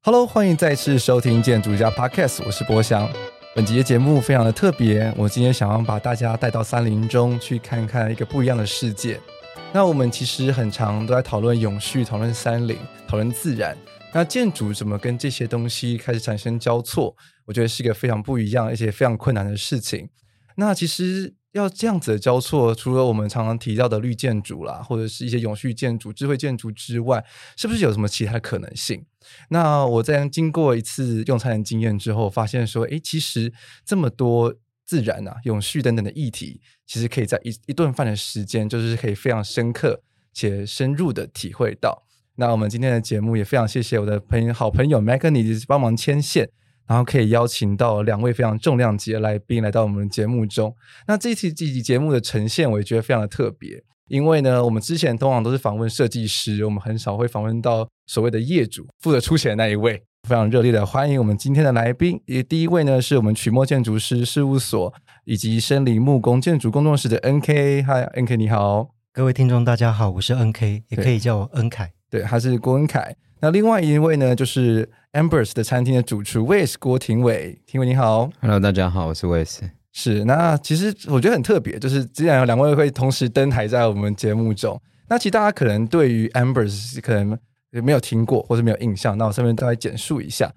Hello，欢迎再次收听建筑家 Podcast，我是博翔。本集的节目非常的特别，我今天想要把大家带到森林中去看看一个不一样的世界。那我们其实很常都在讨论永续、讨论森林、讨论自然。那建筑怎么跟这些东西开始产生交错？我觉得是一个非常不一样而且非常困难的事情。那其实要这样子的交错，除了我们常常提到的绿建筑啦，或者是一些永续建筑、智慧建筑之外，是不是有什么其他的可能性？那我在经过一次用餐的经验之后，发现说，诶，其实这么多自然啊、永续等等的议题，其实可以在一一顿饭的时间，就是可以非常深刻且深入的体会到。那我们今天的节目也非常谢谢我的朋友、好朋友 Maggie 帮忙牵线，然后可以邀请到两位非常重量级的来宾来到我们的节目中。那这期这期节目的呈现，我也觉得非常的特别，因为呢，我们之前通常都是访问设计师，我们很少会访问到所谓的业主负责出钱的那一位。非常热烈的欢迎我们今天的来宾，也第一位呢是我们曲墨建筑师事务所以及森林木工建筑工作室的 NK。嗨，NK 你好，各位听众大家好，我是 NK，也可以叫我恩凯。对，他是郭恩凯。那另外一位呢，就是 Ambers 的餐厅的主厨 Wes 郭廷伟。廷伟你好，Hello，大家好，我是 Wes。是，那其实我觉得很特别，就是既然有两位会同时登台在我们节目中，那其实大家可能对于 Ambers 可能没有听过或者没有印象，那我顺便再来简述一下。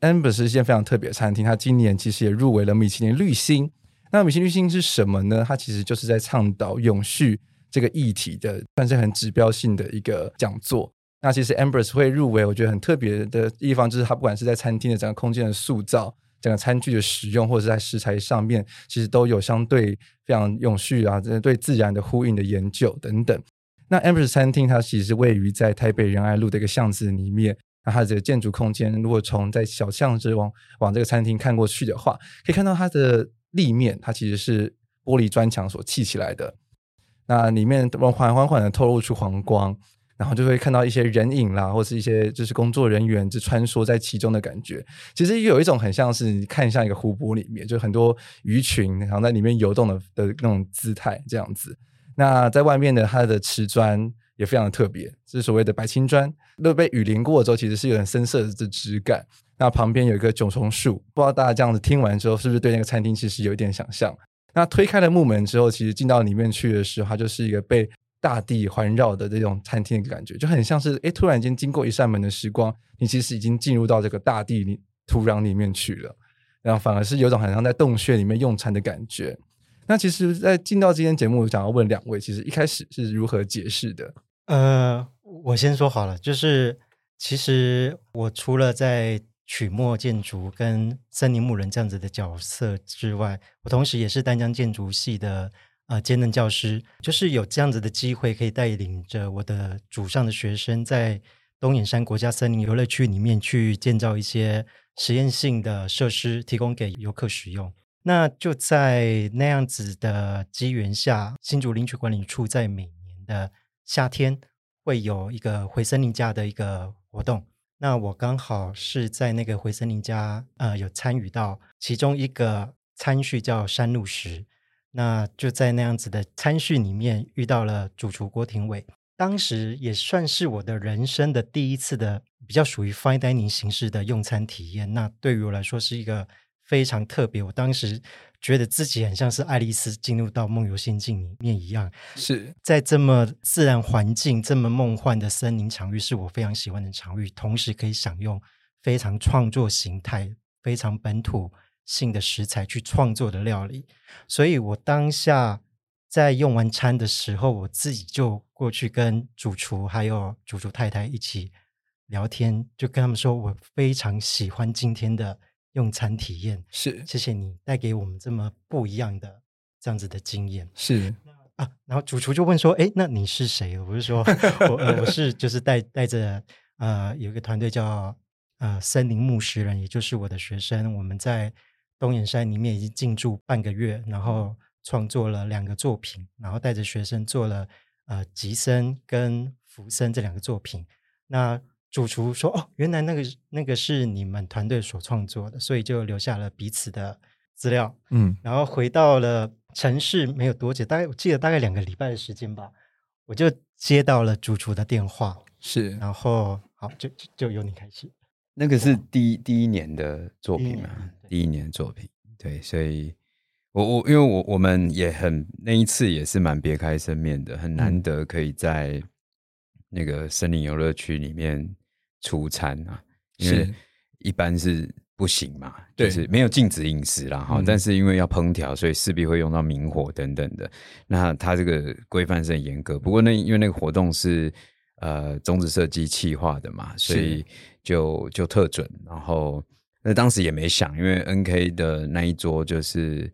Ambers 是一间非常特别的餐厅，它今年其实也入围了米其林绿星。那米其林绿星是什么呢？它其实就是在倡导永续。这个议题的算是很指标性的一个讲座。那其实 Ambers 会入围，我觉得很特别的地方就是它不管是在餐厅的整个空间的塑造、整个餐具的使用，或者是在食材上面，其实都有相对非常永续啊，对自然的呼应的研究等等。那 Ambers 餐厅它其实位于在台北仁爱路的一个巷子里面。那它这个建筑空间，如果从在小巷子往往这个餐厅看过去的话，可以看到它的立面，它其实是玻璃砖墙所砌起来的。那里面缓缓缓的透露出黄光，然后就会看到一些人影啦，或是一些就是工作人员就穿梭在其中的感觉。其实有一种很像是你看像一个湖泊里面，就很多鱼群然后在里面游动的的那种姿态这样子。那在外面的它的瓷砖也非常的特别，是所谓的白青砖，都被雨淋过之后，其实是有点深色的质感。那旁边有一个九重树，不知道大家这样子听完之后，是不是对那个餐厅其实有一点想象？那推开了木门之后，其实进到里面去的时候，它就是一个被大地环绕的这种餐厅的感觉，就很像是诶，突然间经过一扇门的时光，你其实已经进入到这个大地里土壤里面去了，然后反而是有种很像在洞穴里面用餐的感觉。那其实，在进到今天节目，我想要问两位，其实一开始是如何解释的？呃，我先说好了，就是其实我除了在曲墨建筑跟森林牧人这样子的角色之外，我同时也是丹江建筑系的呃兼任教师，就是有这样子的机会，可以带领着我的组上的学生，在东眼山国家森林游乐区里面去建造一些实验性的设施，提供给游客使用。那就在那样子的机缘下，新竹林区管理处在每年的夏天会有一个回森林家的一个活动。那我刚好是在那个回森林家，呃，有参与到其中一个餐序叫山路石，那就在那样子的餐叙里面遇到了主厨郭廷伟，当时也算是我的人生的第一次的比较属于 fine dining 形式的用餐体验，那对于我来说是一个非常特别，我当时。觉得自己很像是爱丽丝进入到梦游仙境里面一样，是在这么自然环境、这么梦幻的森林场域，是我非常喜欢的场域。同时可以享用非常创作形态、非常本土性的食材去创作的料理。所以我当下在用完餐的时候，我自己就过去跟主厨还有主厨太太一起聊天，就跟他们说我非常喜欢今天的。用餐体验是，谢谢你带给我们这么不一样的这样子的经验是啊，然后主厨就问说：“哎，那你是谁？”我就说：“我、呃、我是就是带带着呃有一个团队叫呃森林牧食人，也就是我的学生，我们在东眼山里面已经进驻半个月，然后创作了两个作品，然后带着学生做了呃吉森跟福森这两个作品。那主厨说：“哦，原来那个那个是你们团队所创作的，所以就留下了彼此的资料。”嗯，然后回到了城市没有多久，大概我记得大概两个礼拜的时间吧，我就接到了主厨的电话。是，然后好，就就就由你开始。那个是第一第一年的作品嘛？第一年的作品，对，所以我我因为我我们也很那一次也是蛮别开生面的，很难得可以在那个森林游乐区里面。出餐啊，因为一般是不行嘛，就是没有禁止饮食啦哈。但是因为要烹调，所以势必会用到明火等等的。那它这个规范是很严格。不过那因为那个活动是呃中子设计企划的嘛，所以就就特准。然后那当时也没想，因为 NK 的那一桌就是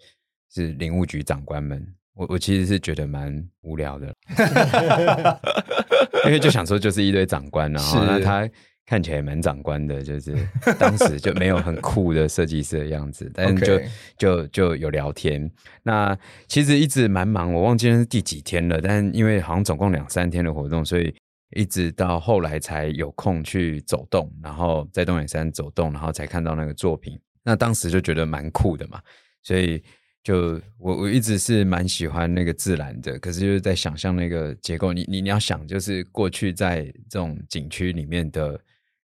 是林务局长官们，我我其实是觉得蛮无聊的，因为就想说就是一堆长官，然后那他。看起来蛮长官的，就是当时就没有很酷的设计师的样子，但是就就就有聊天。那其实一直蛮忙，我忘记是第几天了，但因为好像总共两三天的活动，所以一直到后来才有空去走动，然后在东眼山走动，然后才看到那个作品。那当时就觉得蛮酷的嘛，所以就我我一直是蛮喜欢那个自然的，可是就是在想象那个结构，你你你要想，就是过去在这种景区里面的。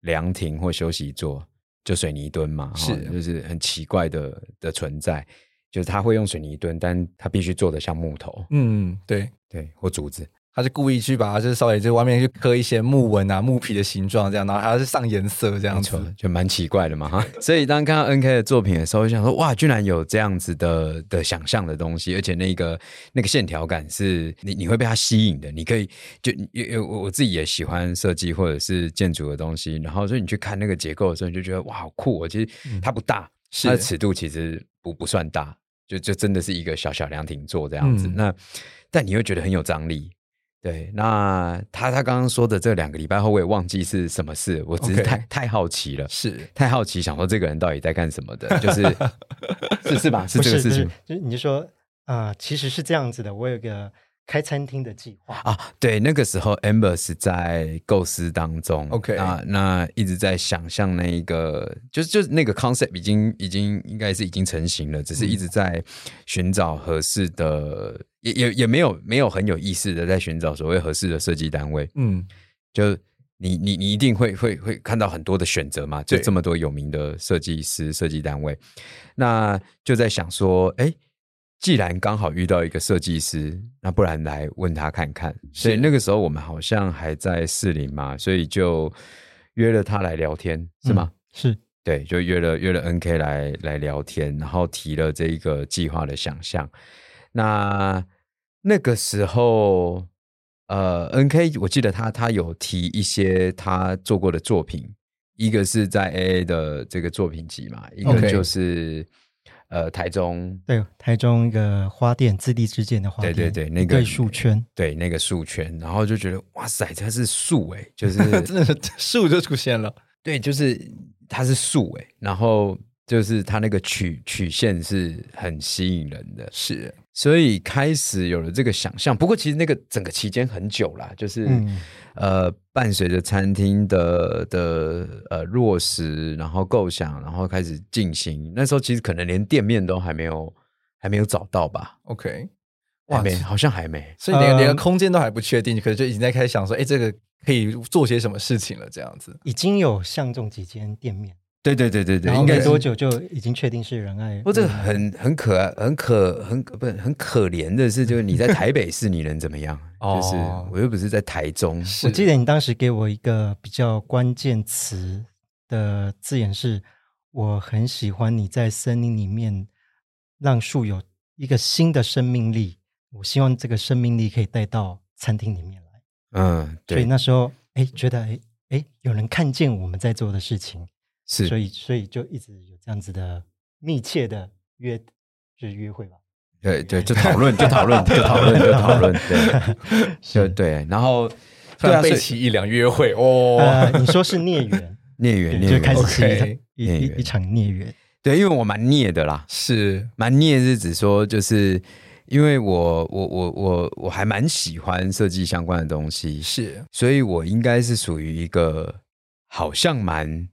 凉亭或休息座，就水泥墩嘛，是，就是很奇怪的的存在，就是他会用水泥墩，但他必须做的像木头，嗯，对对，或竹子。他是故意去把它，就是稍微就外面去刻一些木纹啊、木皮的形状这样，然后还要是上颜色这样子，就蛮奇怪的嘛哈。所以当看到 NK 的作品的时候，我想说哇，居然有这样子的的想象的东西，而且那个那个线条感是你你会被它吸引的。你可以就因为我我自己也喜欢设计或者是建筑的东西，然后所以你去看那个结构的时候，你就觉得哇，好酷哦。其实它不大，是它的尺度其实不不算大，就就真的是一个小小凉亭座这样子。嗯、那但你又觉得很有张力。对，那他他刚刚说的这两个礼拜后，我也忘记是什么事，我只是太.太好奇了，是太好奇，想说这个人到底在干什么的，就是 是是吧？是这个事情，就是你就说啊、呃，其实是这样子的，我有个。开餐厅的计划。啊，对，那个时候 Amber 是在构思当中，OK。啊，那一直在想象那一个，就是就是那个 concept 已经已经应该是已经成型了，只是一直在寻找合适的，嗯、也也也没有没有很有意思的在寻找所谓合适的设计单位，嗯，就你你你一定会会会看到很多的选择嘛，就这么多有名的设计师设计单位，那就在想说，哎。既然刚好遇到一个设计师，那不然来问他看看。所以那个时候我们好像还在士林嘛，所以就约了他来聊天，是吗？嗯、是，对，就约了约了 NK 来来聊天，然后提了这一个计划的想象。那那个时候，呃，NK 我记得他他有提一些他做过的作品，一个是在 AA 的这个作品集嘛，一个就是。Okay. 呃，台中。对，台中一个花店，自地之间的花店，对对对，那个树圈，对那个树圈，然后就觉得哇塞，它是树哎，就是 真的是树就出现了，对，就是它是树哎，然后就是它那个曲曲线是很吸引人的，是。所以开始有了这个想象，不过其实那个整个期间很久了，就是、嗯、呃，伴随着餐厅的的呃落实，然后构想，然后开始进行。那时候其实可能连店面都还没有还没有找到吧？OK，哇没，好像还没，所以连连个空间都还不确定，可能就已经在开始想说，哎，这个可以做些什么事情了？这样子已经有相中几间店面。对对对对对，应该多久就已经确定是仁爱？不过这个很很可爱，很可很不是很可怜的是，就是你在台北市，你能怎么样？就是我又不是在台中。我记得你当时给我一个比较关键词的字眼是，我很喜欢你在森林里面让树有一个新的生命力。我希望这个生命力可以带到餐厅里面来。嗯，对。所以那时候哎，觉得哎哎，有人看见我们在做的事情。是，所以所以就一直有这样子的密切的约，就是约会吧。对对，就讨论，就讨论，就讨论，就讨论。对，就对。然后 突然背起一两约会哦。你说是孽缘？孽缘，就开始是一一一场孽缘。对，因为我蛮孽的啦，是蛮孽是指说，就是因为我我我我我还蛮喜欢设计相关的东西，是，所以我应该是属于一个好像蛮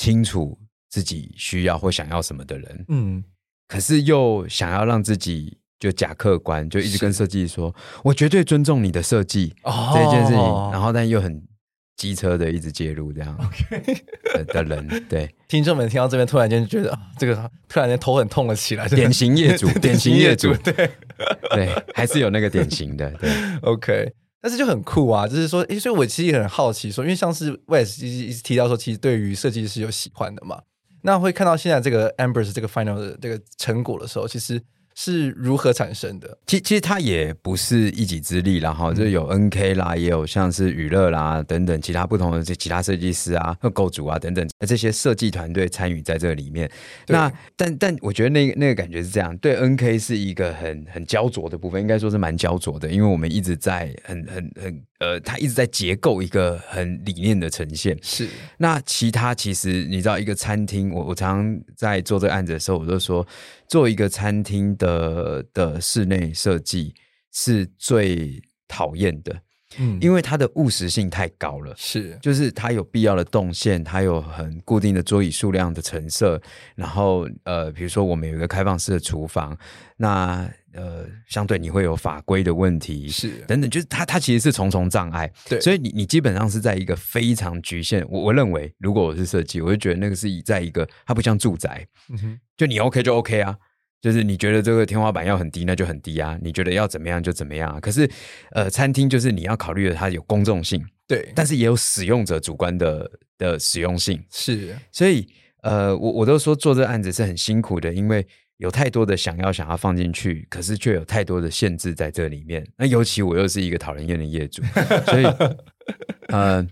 清楚自己需要或想要什么的人，嗯，可是又想要让自己就假客观，就一直跟设计说，我绝对尊重你的设计、哦、这件事情，然后但又很。机车的一直介入这样，OK。的人，对。听众们听到这边，突然间就觉得这个突然间头很痛了起来。典型业主，典型业主，对。对，还是有那个典型的，对，OK。但是就很酷啊，就是说，诶，所以我其实也很好奇，说，因为像是 Wes 一直提到说，其实对于设计师有喜欢的嘛，那会看到现在这个 Ambers 这个 Final 的这个成果的时候，其实。是如何产生的？其其实它也不是一己之力，然后就有 NK 啦，也有像是娱乐啦等等其他不同的这其他设计师啊、和构筑啊等等这些设计团队参与在这里面。那但但我觉得那个那个感觉是这样，对 NK 是一个很很焦灼的部分，应该说是蛮焦灼的，因为我们一直在很很很。呃，他一直在结构一个很理念的呈现。是，那其他其实你知道，一个餐厅，我我常常在做这个案子的时候，我都说，做一个餐厅的的室内设计是最讨厌的。嗯，因为它的务实性太高了，是，就是它有必要的动线，它有很固定的桌椅数量的陈设，然后呃，比如说我们有一个开放式的厨房，那呃，相对你会有法规的问题，是等等，就是它它其实是重重障碍，对，所以你你基本上是在一个非常局限，我我认为，如果我是设计，我就觉得那个是以在一个它不像住宅，嗯哼，就你 OK 就 OK 啊。就是你觉得这个天花板要很低，那就很低啊。你觉得要怎么样就怎么样啊。可是，呃，餐厅就是你要考虑的，它有公众性，对，但是也有使用者主观的的使用性，是。所以，呃，我我都说做这个案子是很辛苦的，因为有太多的想要想要放进去，可是却有太多的限制在这里面。那尤其我又是一个讨人厌的业主，所以，呃。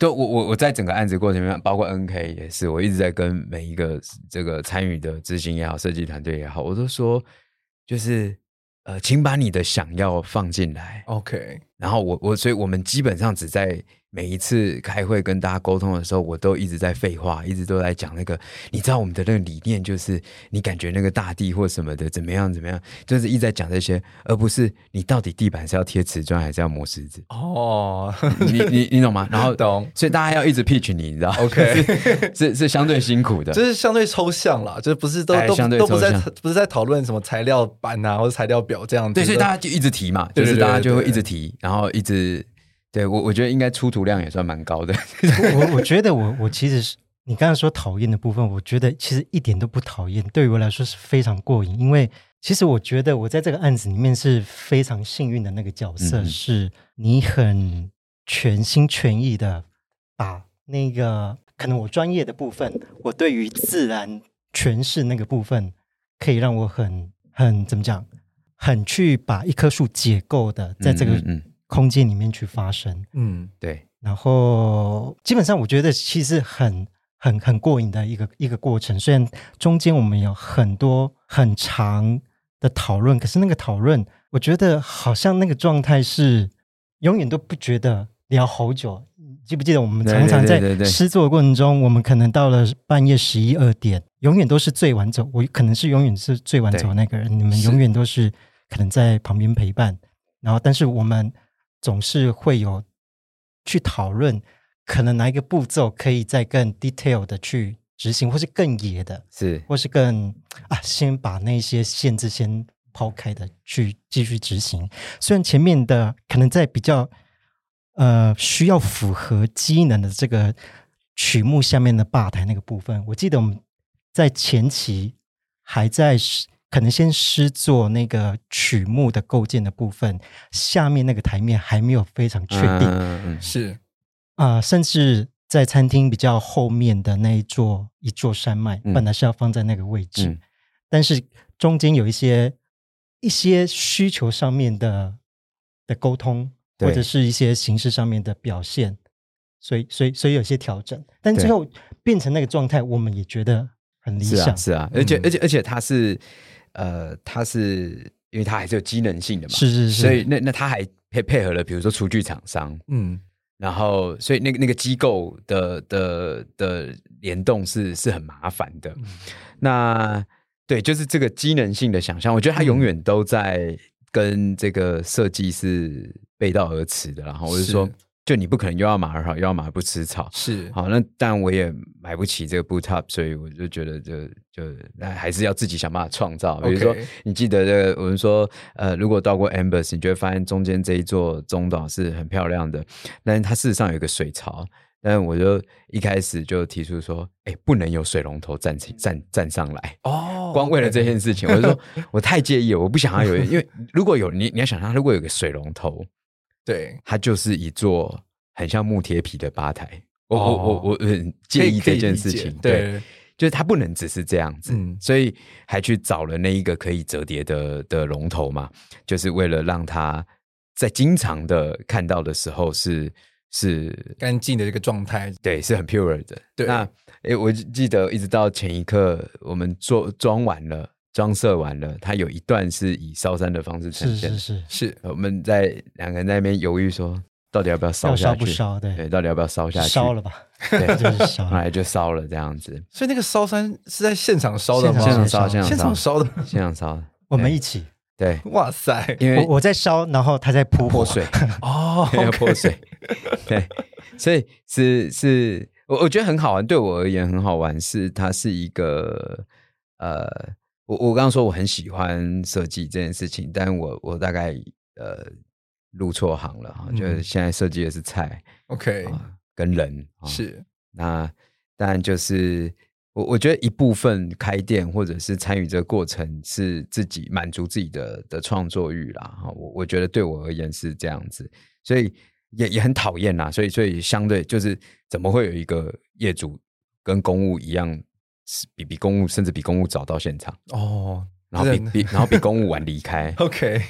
对，我我我在整个案子过程里面，包括 NK 也是，我一直在跟每一个这个参与的执行也好，设计团队也好，我都说，就是呃，请把你的想要放进来，OK。然后我我，所以我们基本上只在。每一次开会跟大家沟通的时候，我都一直在废话，一直都在讲那个。你知道我们的那个理念就是，你感觉那个大地或什么的怎么样怎么样，就是一直在讲这些，而不是你到底地板是要贴瓷砖还是要磨石子。哦，你你你懂吗？然后懂，所以大家要一直 pitch 你，你知道？OK，是是相对辛苦的，就是相对抽象啦，就是不是都都都不在不是在讨论什么材料板啊或者材料表这样子。对，所以大家就一直提嘛，就是大家就会一直提，然后一直。对我，我觉得应该出图量也算蛮高的。我我觉得我我其实是你刚才说讨厌的部分，我觉得其实一点都不讨厌，对于我来说是非常过瘾。因为其实我觉得我在这个案子里面是非常幸运的那个角色，嗯、是你很全心全意的把那个可能我专业的部分，我对于自然诠释那个部分，可以让我很很怎么讲，很去把一棵树解构的，在这个。空间里面去发生，嗯，对。然后基本上，我觉得其实很很很过瘾的一个一个过程。虽然中间我们有很多很长的讨论，可是那个讨论，我觉得好像那个状态是永远都不觉得聊好久。记不记得我们常常在诗作的过程中，我们可能到了半夜十一二点，永远都是最晚走。我可能是永远是最晚走的那个人，你们永远都是可能在旁边陪伴。然后，但是我们。总是会有去讨论，可能哪一个步骤可以再更 detail 的去执行，或是更野的，是，或是更啊，先把那些限制先抛开的去继续执行。虽然前面的可能在比较呃需要符合机能的这个曲目下面的吧台那个部分，我记得我们在前期还在。可能先施做那个曲目的构建的部分，下面那个台面还没有非常确定，嗯、是。啊、呃，甚至在餐厅比较后面的那一座一座山脉，本来是要放在那个位置，嗯、但是中间有一些一些需求上面的的沟通，或者是一些形式上面的表现，所以所以所以有些调整，但最后变成那个状态，我们也觉得很理想，是啊，是啊，而且、嗯、而且而且它是。呃，它是因为它还是有机能性的嘛，是是是，所以那那它还配配合了，比如说厨具厂商，嗯，然后所以那个那个机构的的的联动是是很麻烦的。嗯、那对，就是这个机能性的想象，我觉得它永远都在跟这个设计是背道而驰的。然后我就说。就你不可能又要马儿好，又要马儿不吃草，是好，那但我也买不起这个 boot up，所以我就觉得就就那还是要自己想办法创造。比如说，你记得这个，我们说呃，如果到过 Ambers，你就会发现中间这一座中岛是很漂亮的，但是它事实上有一个水槽。但是我就一开始就提出说，哎、欸，不能有水龙头站起站站上来哦，光为了这件事情，我就说 我太介意了，我不想要有，因为如果有你你要想象，如果有个水龙头。对，它就是一座很像木铁皮的吧台。我我我我很介意这件事情。对，对，就是它不能只是这样子，嗯，所以还去找了那一个可以折叠的的龙头嘛，就是为了让它在经常的看到的时候是是干净的这个状态。对，是很 pure 的。对，那诶，我记得一直到前一刻，我们做装完了。装设完了，它有一段是以烧山的方式呈现，是是是，是我们在两个人在那边犹豫说，到底要不要烧下去？烧不烧？对对，到底要不要烧下去？烧了吧，对，就是烧，后来就烧了这样子。所以那个烧山是在现场烧的吗？现场烧，现场烧的，现场烧的。我们一起，对，哇塞，因为我我在烧，然后他在泼泼水，哦，要泼水，对，所以是是，我我觉得很好玩，对我而言很好玩，是它是一个呃。我我刚刚说我很喜欢设计这件事情，但我我大概呃入错行了哈，嗯、就是现在设计的是菜，OK，、呃、跟人是。那当然就是我我觉得一部分开店或者是参与这个过程是自己满足自己的的创作欲啦哈，我我觉得对我而言是这样子，所以也也很讨厌啦，所以所以相对就是怎么会有一个业主跟公务一样？比比公务甚至比公务早到现场哦，然后比比然后比公务晚离开，OK，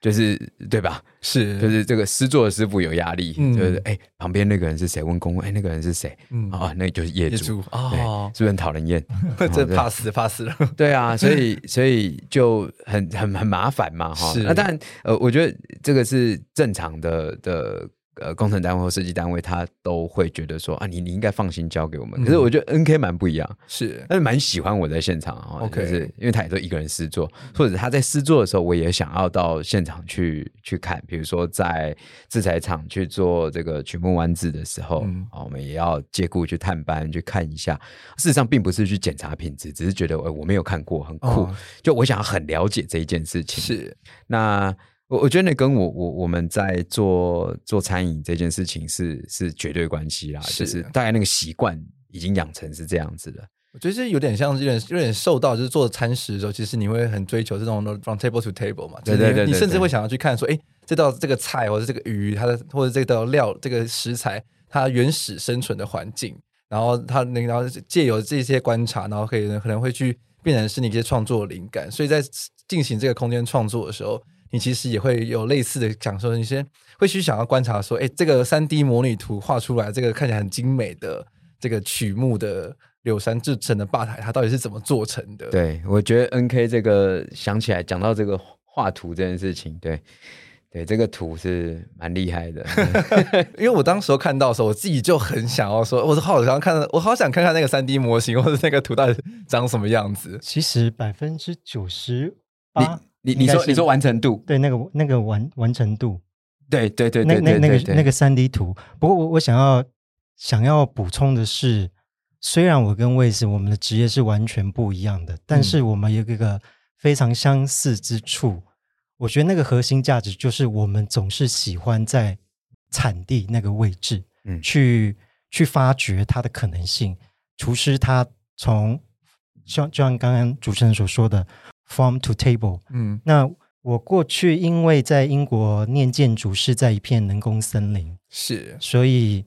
就是对吧？是，就是这个师座的师傅有压力，就是哎，旁边那个人是谁？问公务，哎，那个人是谁？嗯啊，那就是业主哦，是不是很讨人厌？这怕死怕死了。对啊，所以所以就很很很麻烦嘛哈。那当然呃，我觉得这个是正常的的。呃，工程单位或设计单位，他都会觉得说啊，你你应该放心交给我们。可是我觉得 NK 蛮不一样，是，但是蛮喜欢我在现场啊。就是因为他也都一个人试做，或者他在试做的时候，我也想要到现场去去看。比如说在制材厂去做这个曲目弯制的时候，嗯、我们也要借故去探班去看一下。事实上，并不是去检查品质，只是觉得我没有看过，很酷。哦、就我想要很了解这一件事情。是，那。我我觉得那跟我我我们在做做餐饮这件事情是是绝对关系啦，是就是大概那个习惯已经养成是这样子的。我觉得这有点像有点有点受到就是做餐食的时候，其实你会很追求这种 from table to table 嘛，对对对，你甚至会想要去看说，哎，这道这个菜或者这个鱼，它的或者这道料这个食材它原始生存的环境，然后它那然后借由这些观察，然后可以可能会去变成是你一些创作的灵感。所以在进行这个空间创作的时候。你其实也会有类似的讲说，你先会去想要观察说，哎，这个三 D 模拟图画出来，这个看起来很精美的这个曲目的柳山制成的吧台，它到底是怎么做成的？对，我觉得 NK 这个想起来讲到这个画图这件事情，对，对，这个图是蛮厉害的。因为我当时候看到的时候，我自己就很想要说，我好想看，我好想看看那个三 D 模型或者那个图到底长什么样子。其实百分之九十八。你你说你说完成度对那个那个完完成度对对对对那那那个那个三 D 图，不过我我想要想要补充的是，虽然我跟魏斯我们的职业是完全不一样的，但是我们有一个非常相似之处。嗯、我觉得那个核心价值就是我们总是喜欢在产地那个位置，嗯，去去发掘它的可能性。厨师他从像就像刚刚主持人所说的。Farm to table，嗯，那我过去因为在英国念建筑，是在一片人工森林，是，所以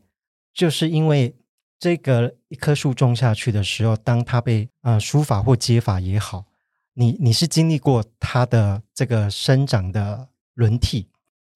就是因为这个一棵树种下去的时候，当它被呃书法或接法也好，你你是经历过它的这个生长的轮替，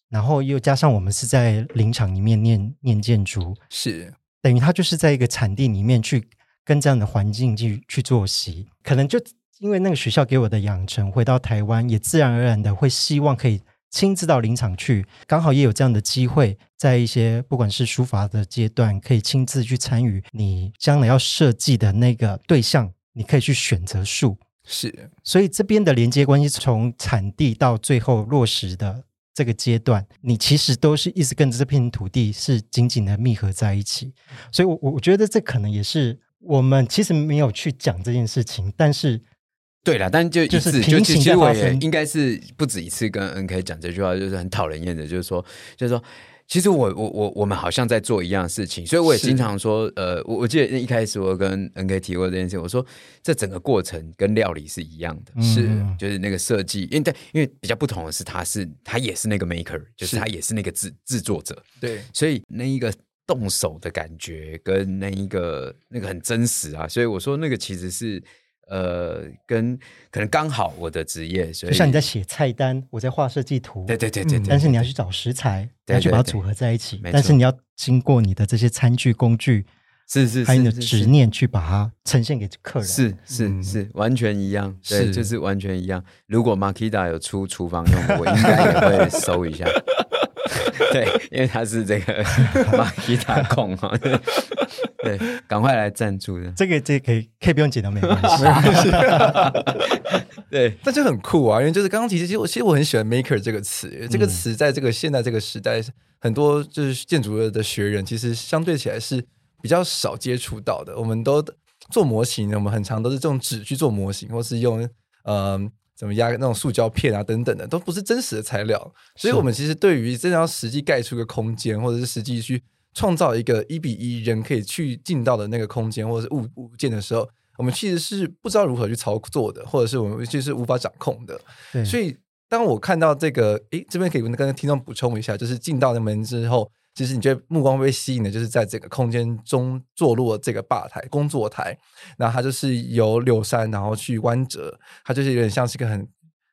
然后又加上我们是在林场里面念念建筑，是。等于它就是在一个产地里面去跟这样的环境去去作息，可能就。因为那个学校给我的养成，回到台湾也自然而然的会希望可以亲自到林场去，刚好也有这样的机会，在一些不管是书法的阶段，可以亲自去参与你将来要设计的那个对象，你可以去选择树。是，所以这边的连接关系，从产地到最后落实的这个阶段，你其实都是一直跟着这片土地是紧紧的密合在一起。所以我，我我觉得这可能也是我们其实没有去讲这件事情，但是。对了，但就一次就是就其实我也应应该是不止一次跟 NK 讲这句话，就是很讨人厌的，就是说，就是说，其实我我我我们好像在做一样事情，所以我也经常说，呃，我我记得一开始我跟 NK 提过这件事，我说这整个过程跟料理是一样的，是就是那个设计，因为对，因为比较不同的是，他是他也是那个 maker，就是。他也是那个制制作者，对，所以那一个动手的感觉跟那一个那个很真实啊，所以我说那个其实是。呃，跟可能刚好我的职业，所以就像你在写菜单，我在画设计图，对对对对，对，但是你要去找食材，要去把它组合在一起，但是你要经过你的这些餐具工具，是是，是，还有你的执念去把它呈现给客人，是是、嗯、是，完全一样，对，就是完全一样。如果 Makita 有出厨房用，我应该也会搜一下。对，因为他是这个 马吉他控哈，对，赶快来赞助的。这个这个可以可以不用剪都没关系。对，那就很酷啊，因为就是刚刚其实其实我其实我很喜欢 maker 这个词，嗯、这个词在这个现在这个时代，很多就是建筑的学人其实相对起来是比较少接触到的。我们都做模型，我们很常都是这种纸去做模型，或是用嗯。呃怎么压那种塑胶片啊等等的，都不是真实的材料，所以我们其实对于真的要实际盖出一个空间，或者是实际去创造一个一比一人可以去进到的那个空间，或者是物物件的时候，我们其实是不知道如何去操作的，或者是我们其实是无法掌控的。对，所以当我看到这个，诶，这边可以跟听众补充一下，就是进到那门之后。其实你觉得目光被吸引的，就是在这个空间中坐落这个吧台、工作台，那它就是由柳杉然后去弯折，它就是有点像是一个很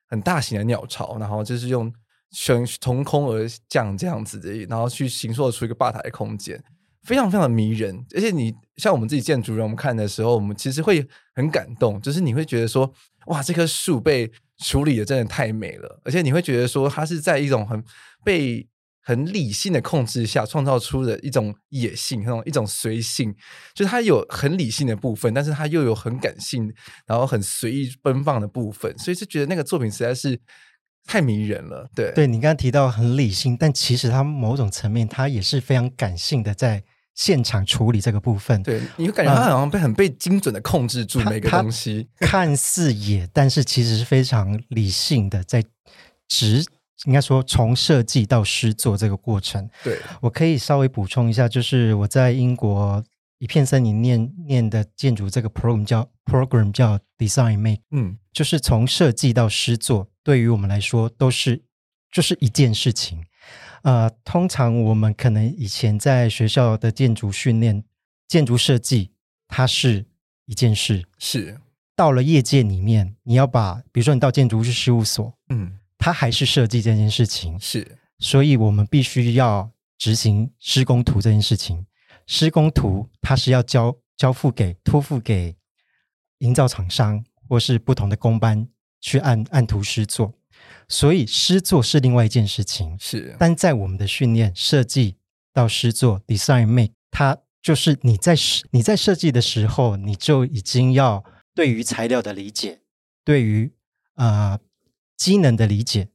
很大型的鸟巢，然后就是用从从空而降这样子的，然后去形塑出一个吧台的空间，非常非常的迷人。而且你像我们自己建筑人，我们看的时候，我们其实会很感动，就是你会觉得说，哇，这棵树被处理的真的太美了，而且你会觉得说，它是在一种很被。很理性的控制下创造出的一种野性，那种一种随性，就是它有很理性的部分，但是它又有很感性，然后很随意奔放的部分，所以就觉得那个作品实在是太迷人了。对，对你刚刚提到很理性，但其实它某种层面，他也是非常感性的，在现场处理这个部分。对，你会感觉他好像被很被精准的控制住每个东西，看似野，但是其实是非常理性的，在直。应该说，从设计到施作这个过程，对，我可以稍微补充一下，就是我在英国一片森林念念的建筑这个 program 叫 program 叫 Design Make，嗯，就是从设计到施作，对于我们来说都是就是一件事情。呃，通常我们可能以前在学校的建筑训练，建筑设计它是一件事，是到了业界里面，你要把，比如说你到建筑师事务所，嗯。它还是设计这件事情，是，所以我们必须要执行施工图这件事情。施工图它是要交交付给托付给营造厂商或是不同的工班去按按图施作，所以施作是另外一件事情。是，但在我们的训练设计到施作 design make，它就是你在你在设计的时候，你就已经要对于材料的理解，对于啊。呃机能的理解，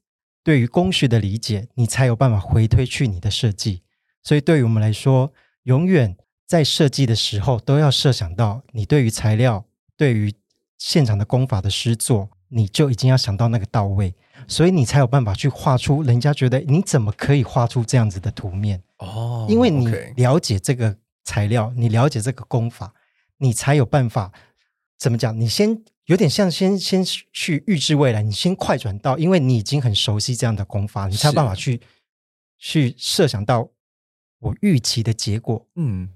对于工序的理解，你才有办法回推去你的设计。所以，对于我们来说，永远在设计的时候都要设想到，你对于材料、对于现场的工法的施作，你就已经要想到那个到位，所以你才有办法去画出人家觉得你怎么可以画出这样子的图面哦？因为你了解这个材料，你了解这个工法，你才有办法怎么讲？你先。有点像先先去预知未来，你先快转到，因为你已经很熟悉这样的功法，你才有办法去去设想到我预期的结果。嗯，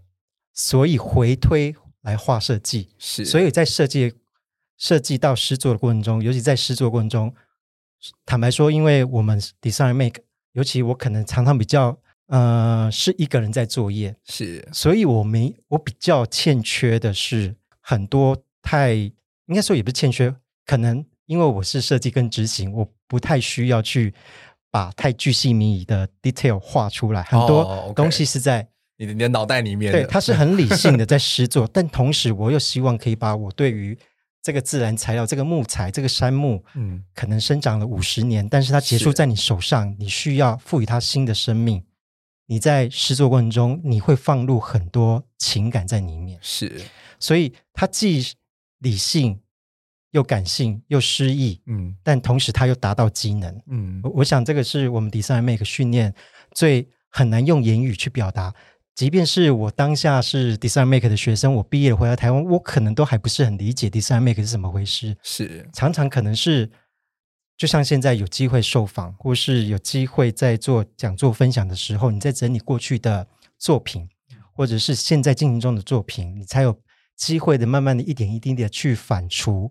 所以回推来画设计是，所以在设计设计到施作的过程中，尤其在施作过程中，坦白说，因为我们 design make，尤其我可能常常比较呃是一个人在作业，是，所以我没我比较欠缺的是很多太。应该说也不是欠缺，可能因为我是设计跟执行，我不太需要去把太巨细靡遗的 detail 画出来，很多东西是在你的你的脑袋里面。对，它是很理性的 在实作，但同时我又希望可以把我对于这个自然材料、这个木材、这个杉木，嗯，可能生长了五十年，但是它结束在你手上，你需要赋予它新的生命。你在实作过程中，你会放入很多情感在里面，是，所以它既理性又感性又诗意，嗯，但同时它又达到机能，嗯，我想这个是我们 Design Make 训练最很难用言语去表达。即便是我当下是 Design Make 的学生，我毕业回到台湾，我可能都还不是很理解 Design Make 是怎么回事，是常常可能是。就像现在有机会受访，或是有机会在做讲座分享的时候，你在整理过去的作品，或者是现在进行中的作品，你才有机会的慢慢的一点一滴的去反刍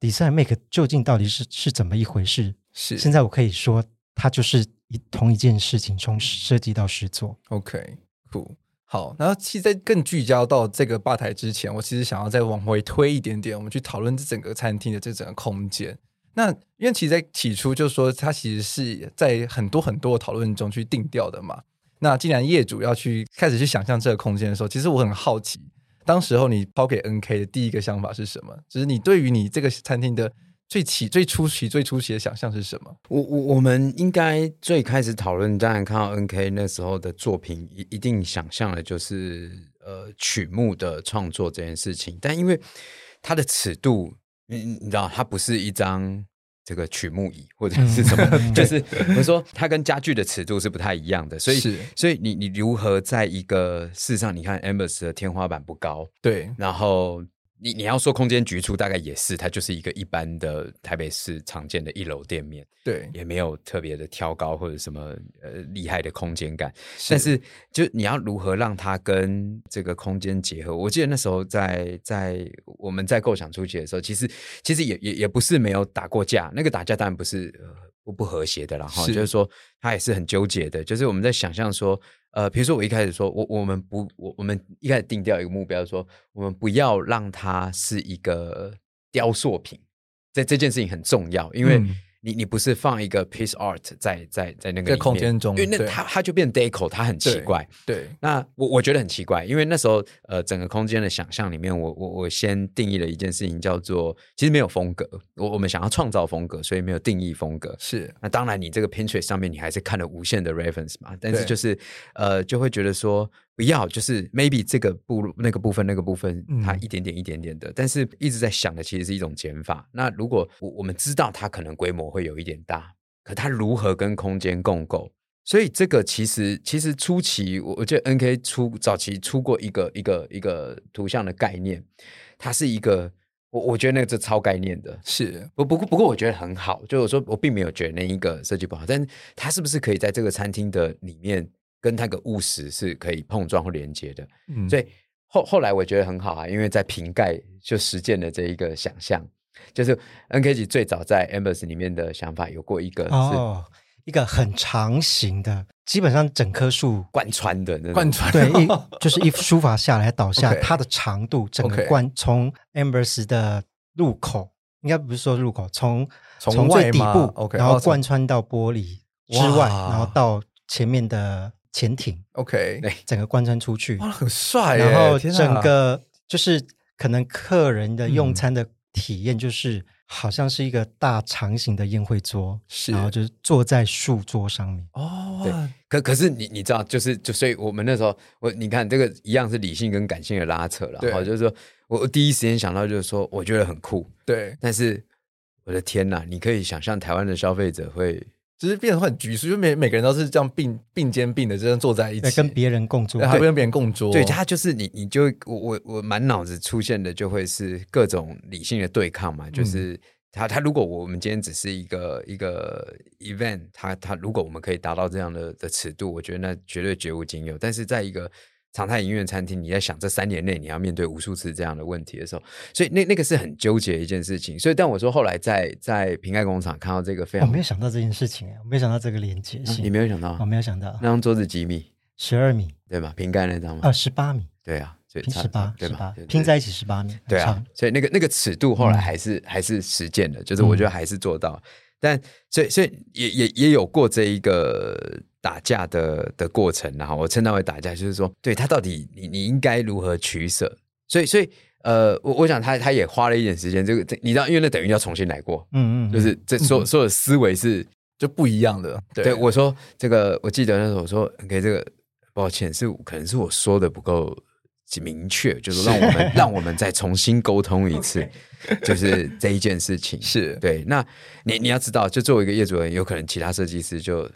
Design Make 究竟到底是是怎么一回事。是，现在我可以说，它就是一同一件事情，从设计到实作。OK，cool。好，然后其实，在更聚焦到这个吧台之前，我其实想要再往回推一点点，我们去讨论这整个餐厅的这整个空间。那因为其实，在起初就说，它其实是在很多很多的讨论中去定调的嘛。那既然业主要去开始去想象这个空间的时候，其实我很好奇，当时候你抛给 NK 的第一个想法是什么？就是你对于你这个餐厅的最起、最初期、最初期的想象是什么？我我我们应该最开始讨论，当然看到 NK 那时候的作品，一一定想象的就是呃曲目的创作这件事情。但因为它的尺度，你你知道，它不是一张。这个曲目椅或者是什么，嗯、就是我说它跟家具的尺度是不太一样的，所以所以你你如何在一个事实上，你看 Amber's 的天花板不高，对，然后。你你要说空间局促，大概也是，它就是一个一般的台北市常见的一楼店面，对，也没有特别的挑高或者什么呃厉害的空间感。是但是，就你要如何让它跟这个空间结合？我记得那时候在在我们在构想初期的时候，其实其实也也也不是没有打过架，那个打架当然不是不不和谐的啦，哈，就是说他也是很纠结的，就是我们在想象说。呃，比如说我一开始说，我我们不，我我们一开始定掉一个目标，说我们不要让它是一个雕塑品，在这件事情很重要，因为。你你不是放一个 piece art 在在在那个空间中，因为那它它就变 deco，它很奇怪。对，对那我我觉得很奇怪，因为那时候呃，整个空间的想象里面，我我我先定义了一件事情，叫做其实没有风格。我我们想要创造风格，所以没有定义风格。是，那当然，你这个 Pinterest 上面你还是看了无限的 reference 嘛，但是就是呃，就会觉得说。不要，就是 maybe 这个部那个部分那个部分，它一点点一点点的，嗯、但是一直在想的其实是一种减法。那如果我我们知道它可能规模会有一点大，可它如何跟空间共构？所以这个其实其实初期，我我觉得 NK 出早期出过一个一个一个图像的概念，它是一个我我觉得那个是超概念的，是不不过不过我觉得很好，就是我说我并没有觉得那一个设计不好，但是它是不是可以在这个餐厅的里面？跟那个务实是可以碰撞或连接的，嗯，所以后后来我觉得很好啊，因为在瓶盖就实践了这一个想象，就是 NKG 最早在 Amber's 里面的想法有过一个哦，一个很长形的，基本上整棵树贯穿的那贯穿，对，一就是一书法下来倒下，它的长度整个贯从 Amber's 的入口，应该不是说入口，从从最底部 OK，，然后贯穿到玻璃之外，然后到前面的。潜艇，OK，对，整个贯穿出去，哇，很帅。然后整个就是可能客人的用餐的体验，就是好像是一个大长形的宴会桌，是，然后就是坐在树桌上面。哦，对，可可是你你知道，就是就所以我们那时候，我你看这个一样是理性跟感性的拉扯了。好，就是说我第一时间想到就是说，我觉得很酷，对，但是我的天呐，你可以想象台湾的消费者会。只是变得很局促，就每每个人都是这样并并肩并的这样坐在一起，跟别人共桌，还跟别人共桌。对，他就是你，你就我我我满脑子出现的就会是各种理性的对抗嘛。就是他他如果我们今天只是一个一个 event，他他如果我们可以达到这样的的尺度，我觉得那绝对绝无仅有。但是在一个常态营运餐厅，你在想这三年内你要面对无数次这样的问题的时候，所以那那个是很纠结的一件事情。所以，但我说后来在在瓶盖工厂看到这个非常，我没有想到这件事情，我没有想到这个连接性，你没有想到，我没有想到那张桌子几米？十二米，对吗？瓶盖那张吗？啊，十八米，对啊，拼十八，对吧？拼在一起十八米，对啊。所以那个那个尺度后来还是还是实践的，就是我觉得还是做到。但所以所以也也也有过这一个打架的的过程，然后我称它为打架，就是说，对他到底你你应该如何取舍？所以所以呃，我我想他他也花了一点时间，这个你知道，因为那等于要重新来过，嗯嗯，就是这所所有的思维是就不一样的。对，对我说这个，我记得那时候我说，OK，这个，抱歉，是可能是我说的不够明确，就是让我们 让我们再重新沟通一次。就是这一件事情是对，那你你要知道，就作为一个业主人，有可能其他设计师就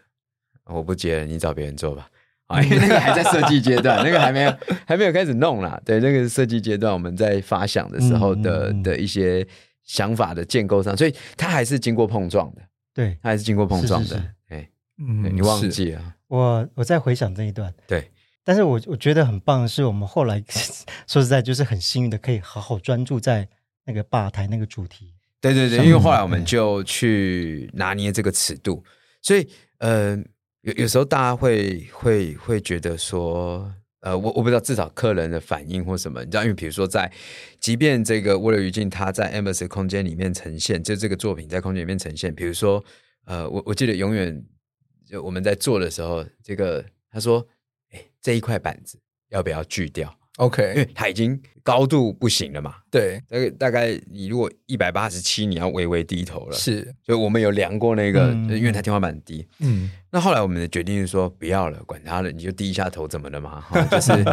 我不接了，你找别人做吧。啊，因为那个还在设计阶段，那个还没有还没有开始弄啦。对，那个设计阶段，我们在发想的时候的、嗯、的一些想法的建构上，所以它还是经过碰撞的。对，它还是经过碰撞的。哎，嗯，你忘记了？我我在回想这一段。对，但是我我觉得很棒的是，我们后来 说实在就是很幸运的，可以好好专注在。那个吧台那个主题，对对对，因为后来我们就去拿捏这个尺度，所以呃，有有时候大家会会会觉得说，呃，我我不知道至少客人的反应或什么，你知道，因为比如说在，即便这个涡流余烬它在 Embassy 空间里面呈现，就这个作品在空间里面呈现，比如说呃，我我记得永远就我们在做的时候，这个他说，哎，这一块板子要不要锯掉？？OK，因为它已经高度不行了嘛。对，大概大概你如果一百八十七，你要微微低头了。是，所以我们有量过那个，嗯、因为它天花板低。嗯，那后来我们的决定是说不要了，管它了，你就低一下头怎么了嘛？哈，就是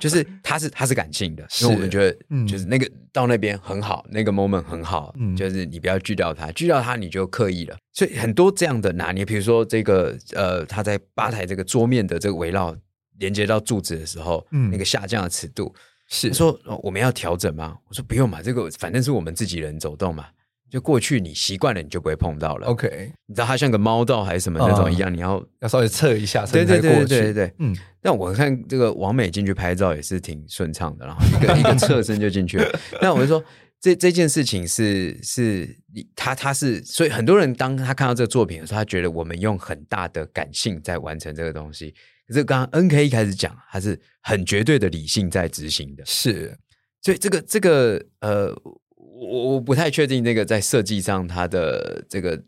就是它是它是感性的，因为我们觉得就是那个、嗯、到那边很好，那个 moment 很好，嗯，就是你不要锯掉它，锯掉它你就刻意了。所以很多这样的拿捏，比如说这个呃，他在吧台这个桌面的这个围绕。连接到柱子的时候，嗯，那个下降的尺度是说我们要调整吗？我说不用嘛，这个反正是我们自己人走动嘛，就过去你习惯了，你就不会碰到了。OK，你知道它像个猫道还是什么那种一样，你要要稍微侧一下，对对对对对嗯。那我看这个王美进去拍照也是挺顺畅的，然后一个 一个侧身就进去了。那我就说这这件事情是是他他是，所以很多人当他看到这个作品的时候，他觉得我们用很大的感性在完成这个东西。可是刚刚 NK 一开始讲，他是很绝对的理性在执行的，是，所以这个这个呃，我我不太确定那个在设计上它的这个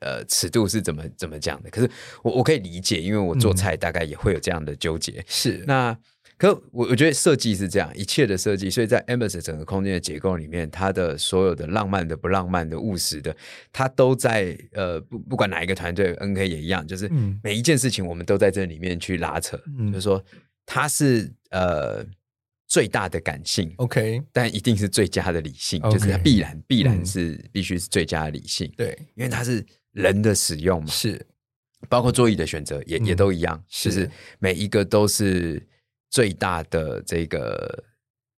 呃尺度是怎么怎么讲的。可是我我可以理解，因为我做菜大概也会有这样的纠结。嗯、是那。可我我觉得设计是这样，一切的设计，所以在 Embassy 整个空间的结构里面，它的所有的浪漫的、不浪漫的、务实的，它都在呃不不管哪一个团队，NK 也一样，就是每一件事情我们都在这里面去拉扯，嗯、就是说它是呃最大的感性，OK，但一定是最佳的理性就是它必然必然是必须是最佳的理性，对，因为它是人的使用嘛，是。包括座椅的选择也、嗯、也都一样，是就是。每一个都是。最大的这个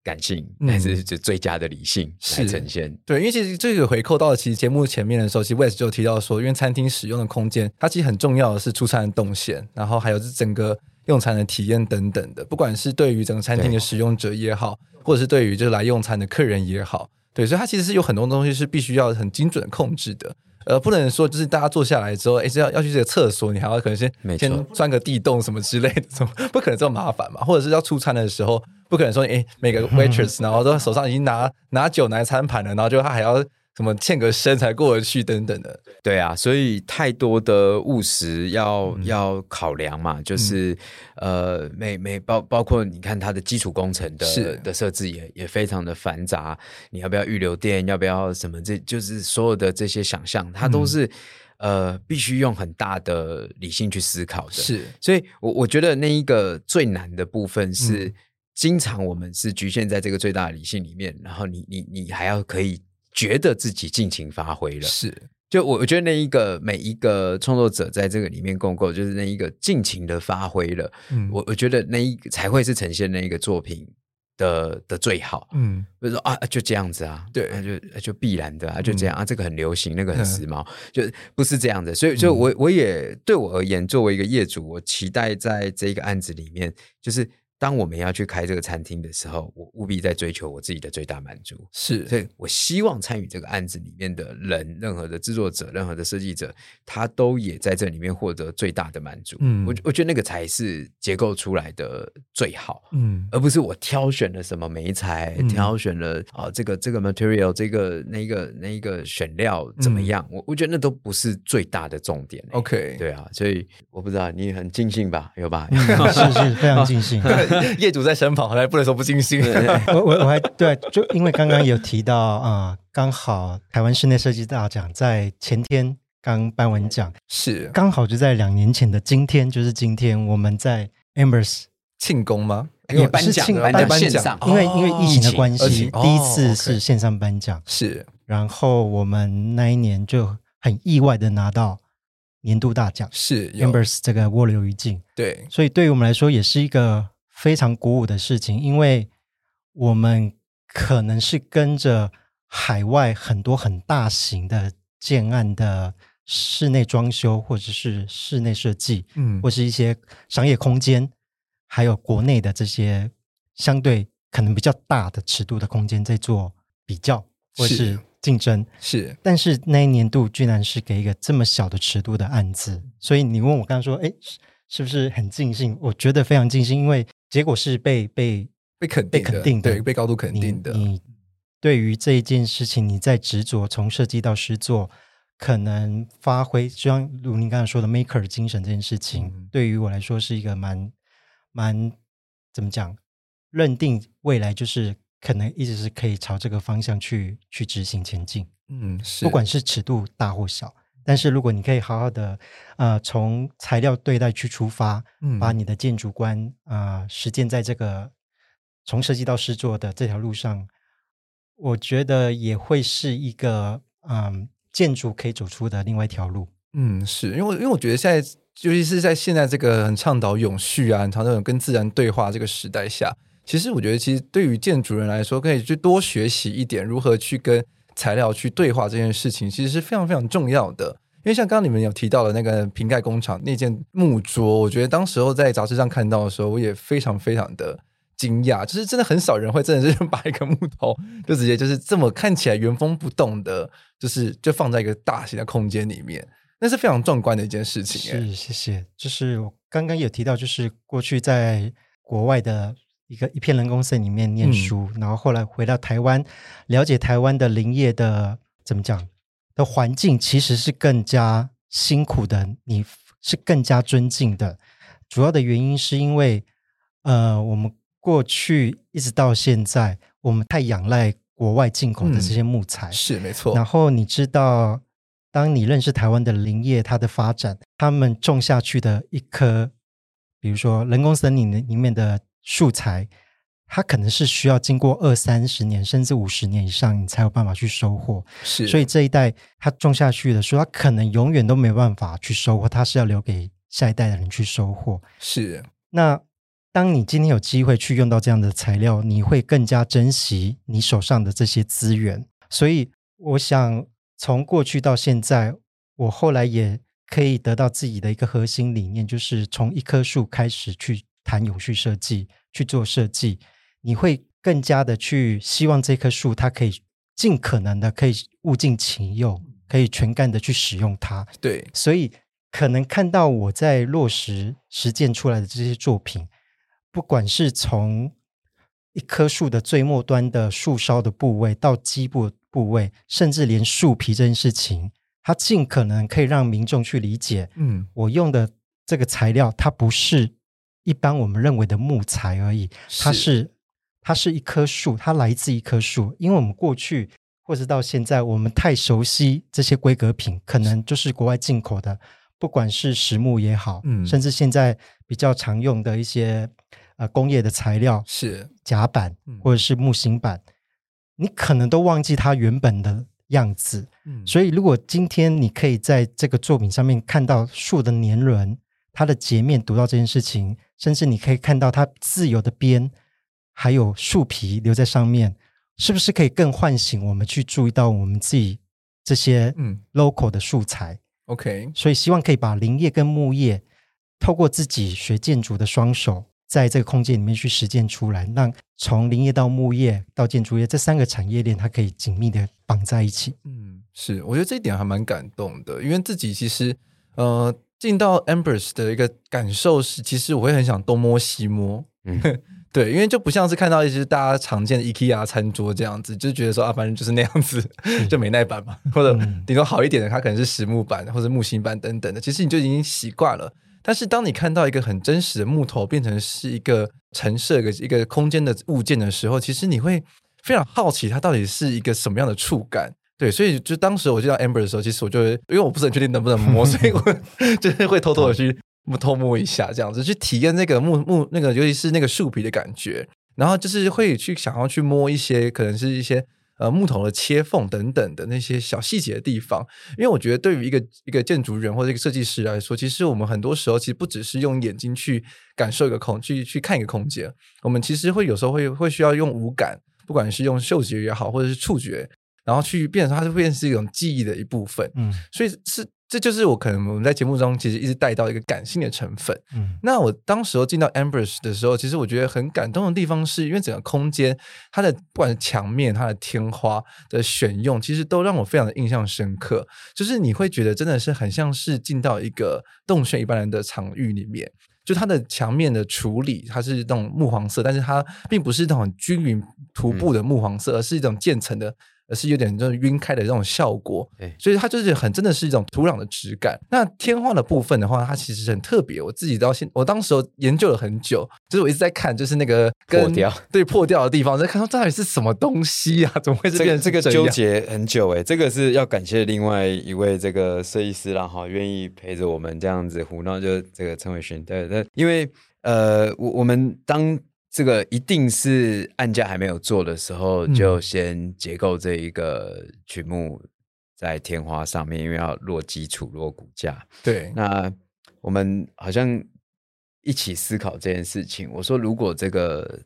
感性，还是最最佳的理性来呈现。嗯、对，因为其实这个回扣到了其实节目前面的时候，其实 Wes 就提到说，因为餐厅使用的空间，它其实很重要的是出餐的动线，然后还有是整个用餐的体验等等的。不管是对于整个餐厅的使用者也好，或者是对于就是来用餐的客人也好，对，所以它其实是有很多东西是必须要很精准控制的。呃，不能说就是大家坐下来之后，哎，是要要去这个厕所，你还要可能先先钻个地洞什么之类的，怎么 不可能这么麻烦嘛？或者是要出餐的时候，不可能说，哎，每个 waitress 然后都手上已经拿拿酒拿餐盘了，然后就他还要。什么欠个身才过得去等等的，对啊，所以太多的务实要、嗯、要考量嘛，就是、嗯、呃，每每包包括你看它的基础工程的的设置也也非常的繁杂，你要不要预留电，要不要什么，这就是所有的这些想象，它都是、嗯、呃必须用很大的理性去思考的。是，所以我我觉得那一个最难的部分是，嗯、经常我们是局限在这个最大的理性里面，然后你你你还要可以。觉得自己尽情发挥了，是，就我我觉得那一个每一个创作者在这个里面共构，就是那一个尽情的发挥了，嗯，我我觉得那一个才会是呈现那一个作品的的最好，嗯，比如说啊，就这样子啊，对，啊、就就必然的啊，就这样、嗯、啊，这个很流行，那个很时髦，嗯、就不是这样的，所以，所以我我也对我而言，作为一个业主，我期待在这个案子里面，就是当我们要去开这个餐厅的时候，我务必在追求我自己的最大满足。是，所以我希望参与这个案子里面的人，任何的制作者、任何的设计者，他都也在这里面获得最大的满足。嗯，我我觉得那个才是结构出来的最好。嗯，而不是我挑选了什么媒材，嗯、挑选了啊这个这个 material，这个那个那个选料怎么样？我、嗯、我觉得那都不是最大的重点。OK，对啊，所以我不知道你很尽兴吧？有吧？是是，非常尽兴。业主在身旁，好像不能说不尽兴。我我我还对，就因为刚刚有提到啊，刚好台湾室内设计大奖在前天刚颁完奖，是。刚好就在两年前的今天，就是今天我们在 Ambers 庆功吗？也颁奖，颁奖。线上，因为因为疫情的关系，第一次是线上颁奖，是。然后我们那一年就很意外的拿到。年度大奖。是 Ambers 这个涡流一镜，对，所以对于我们来说也是一个非常鼓舞的事情，因为我们可能是跟着海外很多很大型的建案的室内装修，或者是室内设计，嗯，或是一些商业空间，还有国内的这些相对可能比较大的尺度的空间在做比较，或是。竞争是，但是那一年度居然是给一个这么小的尺度的案子，所以你问我刚刚说，哎，是不是很尽兴？我觉得非常尽兴，因为结果是被被被肯定的，被肯定的，对，被高度肯定的。你，你对于这一件事情，你在执着从设计到实作，可能发挥，就像如您刚才说的 maker 精神这件事情，嗯、对于我来说是一个蛮蛮怎么讲，认定未来就是。可能一直是可以朝这个方向去去执行前进，嗯，是，不管是尺度大或小，但是如果你可以好好的，呃，从材料对待去出发，嗯，把你的建筑观啊、呃、实践在这个从设计到施作的这条路上，我觉得也会是一个嗯、呃、建筑可以走出的另外一条路。嗯，是因为因为我觉得现在，尤其是在现在这个很倡导永续啊，很倡导跟自然对话这个时代下。其实我觉得，其实对于建筑人来说，可以去多学习一点如何去跟材料去对话这件事情，其实是非常非常重要的。因为像刚刚你们有提到的那个瓶盖工厂那件木桌，我觉得当时候在杂志上看到的时候，我也非常非常的惊讶，就是真的很少人会真的是把一个木头就直接就是这么看起来原封不动的，就是就放在一个大型的空间里面，那是非常壮观的一件事情。是，谢谢。就是我刚刚有提到，就是过去在国外的。一个一片人工森林里面念书，嗯，然后后来回到台湾，了解台湾的林业的怎么讲的环境，其实是更加辛苦的，你是更加尊敬的。主要的原因是因为，呃，我们过去一直到现在，我们太仰赖国外进口的这些木材，嗯，是没错。然后你知道，当你认识台湾的林业，它的发展，他们种下去的一棵，比如说人工森林里面的。树材，它可能是需要经过二三十年，甚至五十年以上，你才有办法去收获。是，所以这一代它种下去的时候，它可能永远都没办法去收获，它是要留给下一代的人去收获。是。那当你今天有机会去用到这样的材料，你会更加珍惜你手上的这些资源。所以，我想从过去到现在，我后来也可以得到自己的一个核心理念，就是从一棵树开始去。谈永续设计去做设计，你会更加的去希望这棵树它可以尽可能的可以物尽其用，可以全干的去使用它。对，所以可能看到我在落实实践出来的这些作品，不管是从一棵树的最末端的树梢的部位到基部部位，甚至连树皮这件事情，它尽可能可以让民众去理解。嗯，我用的这个材料，它不是。一般我们认为的木材而已，它是，它是一棵树，它来自一棵树。因为我们过去或者到现在，我们太熟悉这些规格品，可能就是国外进口的，不管是实木也好，嗯，甚至现在比较常用的一些呃工业的材料是甲板或者是木型板，嗯，你可能都忘记它原本的样子。嗯，所以如果今天你可以在这个作品上面看到树的年轮，它的截面读到这件事情。甚至你可以看到它自由的边，还有树皮留在上面，是不是可以更唤醒我们去注意到我们自己这些嗯 local 的素材？嗯，OK，所以希望可以把林业跟木业透过自己学建筑的双手，在这个空间里面去实践出来，让从林业到木业到建筑业这三个产业链，它可以紧密的绑在一起。嗯，是，我觉得这一点还蛮感动的，因为自己其实呃进到 Amber's 的一个感受是，其实我会很想东摸西摸。嗯。对，因为就不像是看到一些大家常见的 IKEA 餐桌这样子，就觉得说啊，反正就是那样子，就美耐板嘛，或者顶多好一点的，它可能是实木板或者木芯板等等的，其实你就已经习惯了。但是当你看到一个很真实的木头变成是一个陈设一个一个空间的物件的时候，其实你会非常好奇它到底是一个什么样的触感。对，所以就当时我见到 Amber 的时候，其实我就因为我不是很确定能不能摸，所以我就是会偷偷的去。摸偷摸一下，这样子去体验那个木木那个，尤其是那个树皮的感觉，然后就是会去想要去摸一些可能是一些呃木头的切缝等等的那些小细节的地方，因为我觉得对于一个一个建筑人或者一个设计师来说，其实我们很多时候其实不只是用眼睛去感受一个空，去去看一个空间，我们其实会有时候会会需要用五感，不管是用嗅觉也好，或者是触觉，然后去变成它就会变成是一种记忆的一部分，嗯，所以是。这就是我可能我们在节目中其实一直带到一个感性的成分。嗯，那我当时候进到 Amber's 的时候，其实我觉得很感动的地方是因为整个空间它的不管是墙面、它的天花的选用，其实都让我非常的印象深刻。就是你会觉得真的是很像是进到一个洞穴一般人的场域里面，就它的墙面的处理，它是那种木黄色，但是它并不是那种均匀涂布的木黄色，而是一种渐层的。而是有点就是晕开的这种效果，对，所以它就是很真的是一种土壤的质感。那天花的部分的话，它其实很特别。我自己到现，我当时研究了很久，就是我一直在看，就是那个破掉，对破掉的地方，在看到到底是什么东西啊？怎么会是变成这个这个纠结很久诶、欸，这个是要感谢另外一位这个设计师啦，哈，愿意陪着我们这样子胡闹，就这个陈伟勋，对那，因为呃，我我们当。这个一定是案架还没有做的时候，就先结构这一个曲目在天花上面，因为要落基础、落骨架。对，那我们好像一起思考这件事情。我说，如果这个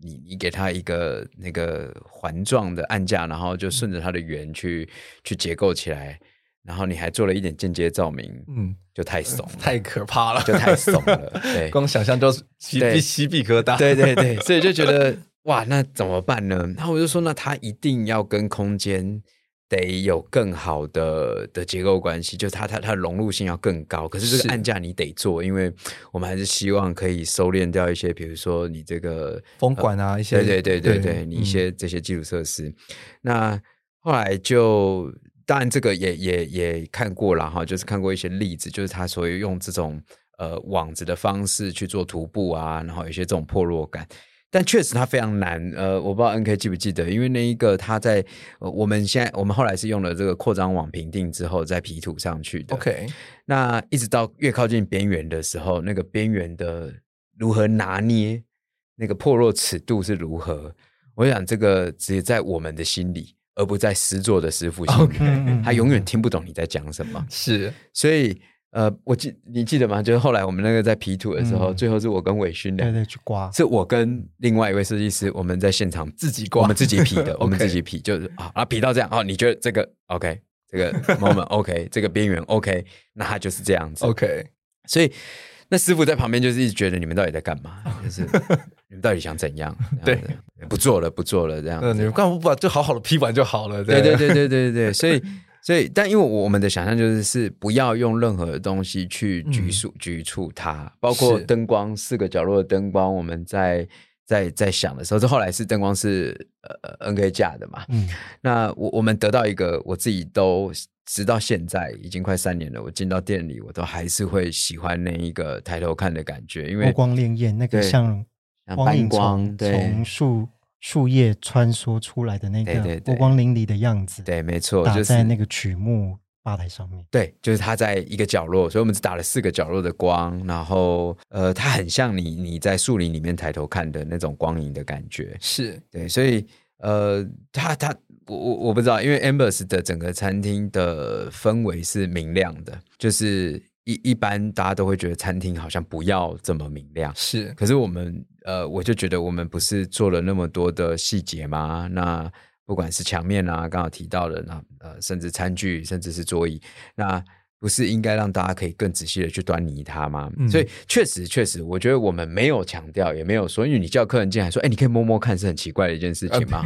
你你给他一个那个环状的案架，然后就顺着它的圆去去结构起来。然后你还做了一点间接照明，嗯，就太怂，太可怕了，就太怂了。对，光想象就是鸡皮鸡皮疙瘩。对对对，所以就觉得哇，那怎么办呢？然后我就说，那它一定要跟空间得有更好的的结构关系，就它它它的融入性要更高。可是这个案架你得做，因为我们还是希望可以收敛掉一些，比如说你这个风管啊，一些对对对对对，你一些这些基础设施。那后来就。当然，这个也也也看过了哈，就是看过一些例子，就是他所以用这种呃网子的方式去做徒步啊，然后有些这种破落感，但确实它非常难。呃，我不知道 NK 记不记得，因为那一个它在、呃、我们现在我们后来是用了这个扩张网平定之后再皮土上去的。OK，那一直到越靠近边缘的时候，那个边缘的如何拿捏，那个破落尺度是如何？我想这个只有在我们的心里。而不在实作的师傅心里，Okay. 他永远听不懂你在讲什么。是，所以呃，我记你记得吗？就是后来我们那个在 P 图的时候，嗯、最后是我跟伟勋两个去刮，是我跟另外一位设计师，我们在现场自己刮，我们自己 P 的，我们自己 P，，就是啊，啊 P 到这样哦，你觉得这个 OK，这个 moment OK，这个边缘 OK，那它就是这样子 OK，所以。那师傅在旁边就是一直觉得你们到底在干嘛？就是你们到底想怎样？对，不做了，不做了，这样。嗯，你们干嘛不把就好好的批完就好了？对对对对对对。所以 所以，但因为我们的想象就是是不要用任何的东西去拘束拘束它，包括灯光四个角落的灯光，我们在在在想的时候，这后来是灯光是呃 NK 架的嘛？嗯，那我我们得到一个我自己都。直到现在已经快三年了，我进到店里，我都还是会喜欢那一个抬头看的感觉，因为波光潋滟，那个像光影从从树树叶穿梭出来的那个波光粼粼的样子，对，没错，打在那个曲目吧台上面，对，就是它在一个角落，所以我们只打了四个角落的光，然后呃，它很像你你在树林里面抬头看的那种光影的感觉，是对，所以呃，它它。我我我不知道，因为 Amber's 的整个餐厅的氛围是明亮的，就是一一般大家都会觉得餐厅好像不要这么明亮，是。可是我们呃，我就觉得我们不是做了那么多的细节吗？那不管是墙面啊，刚好提到的那呃，甚至餐具，甚至是桌椅，那不是应该让大家可以更仔细的去端倪它吗？嗯、所以确实确实，我觉得我们没有强调，也没有说，因为你叫客人进来说，哎，你可以摸摸看，是很奇怪的一件事情嘛。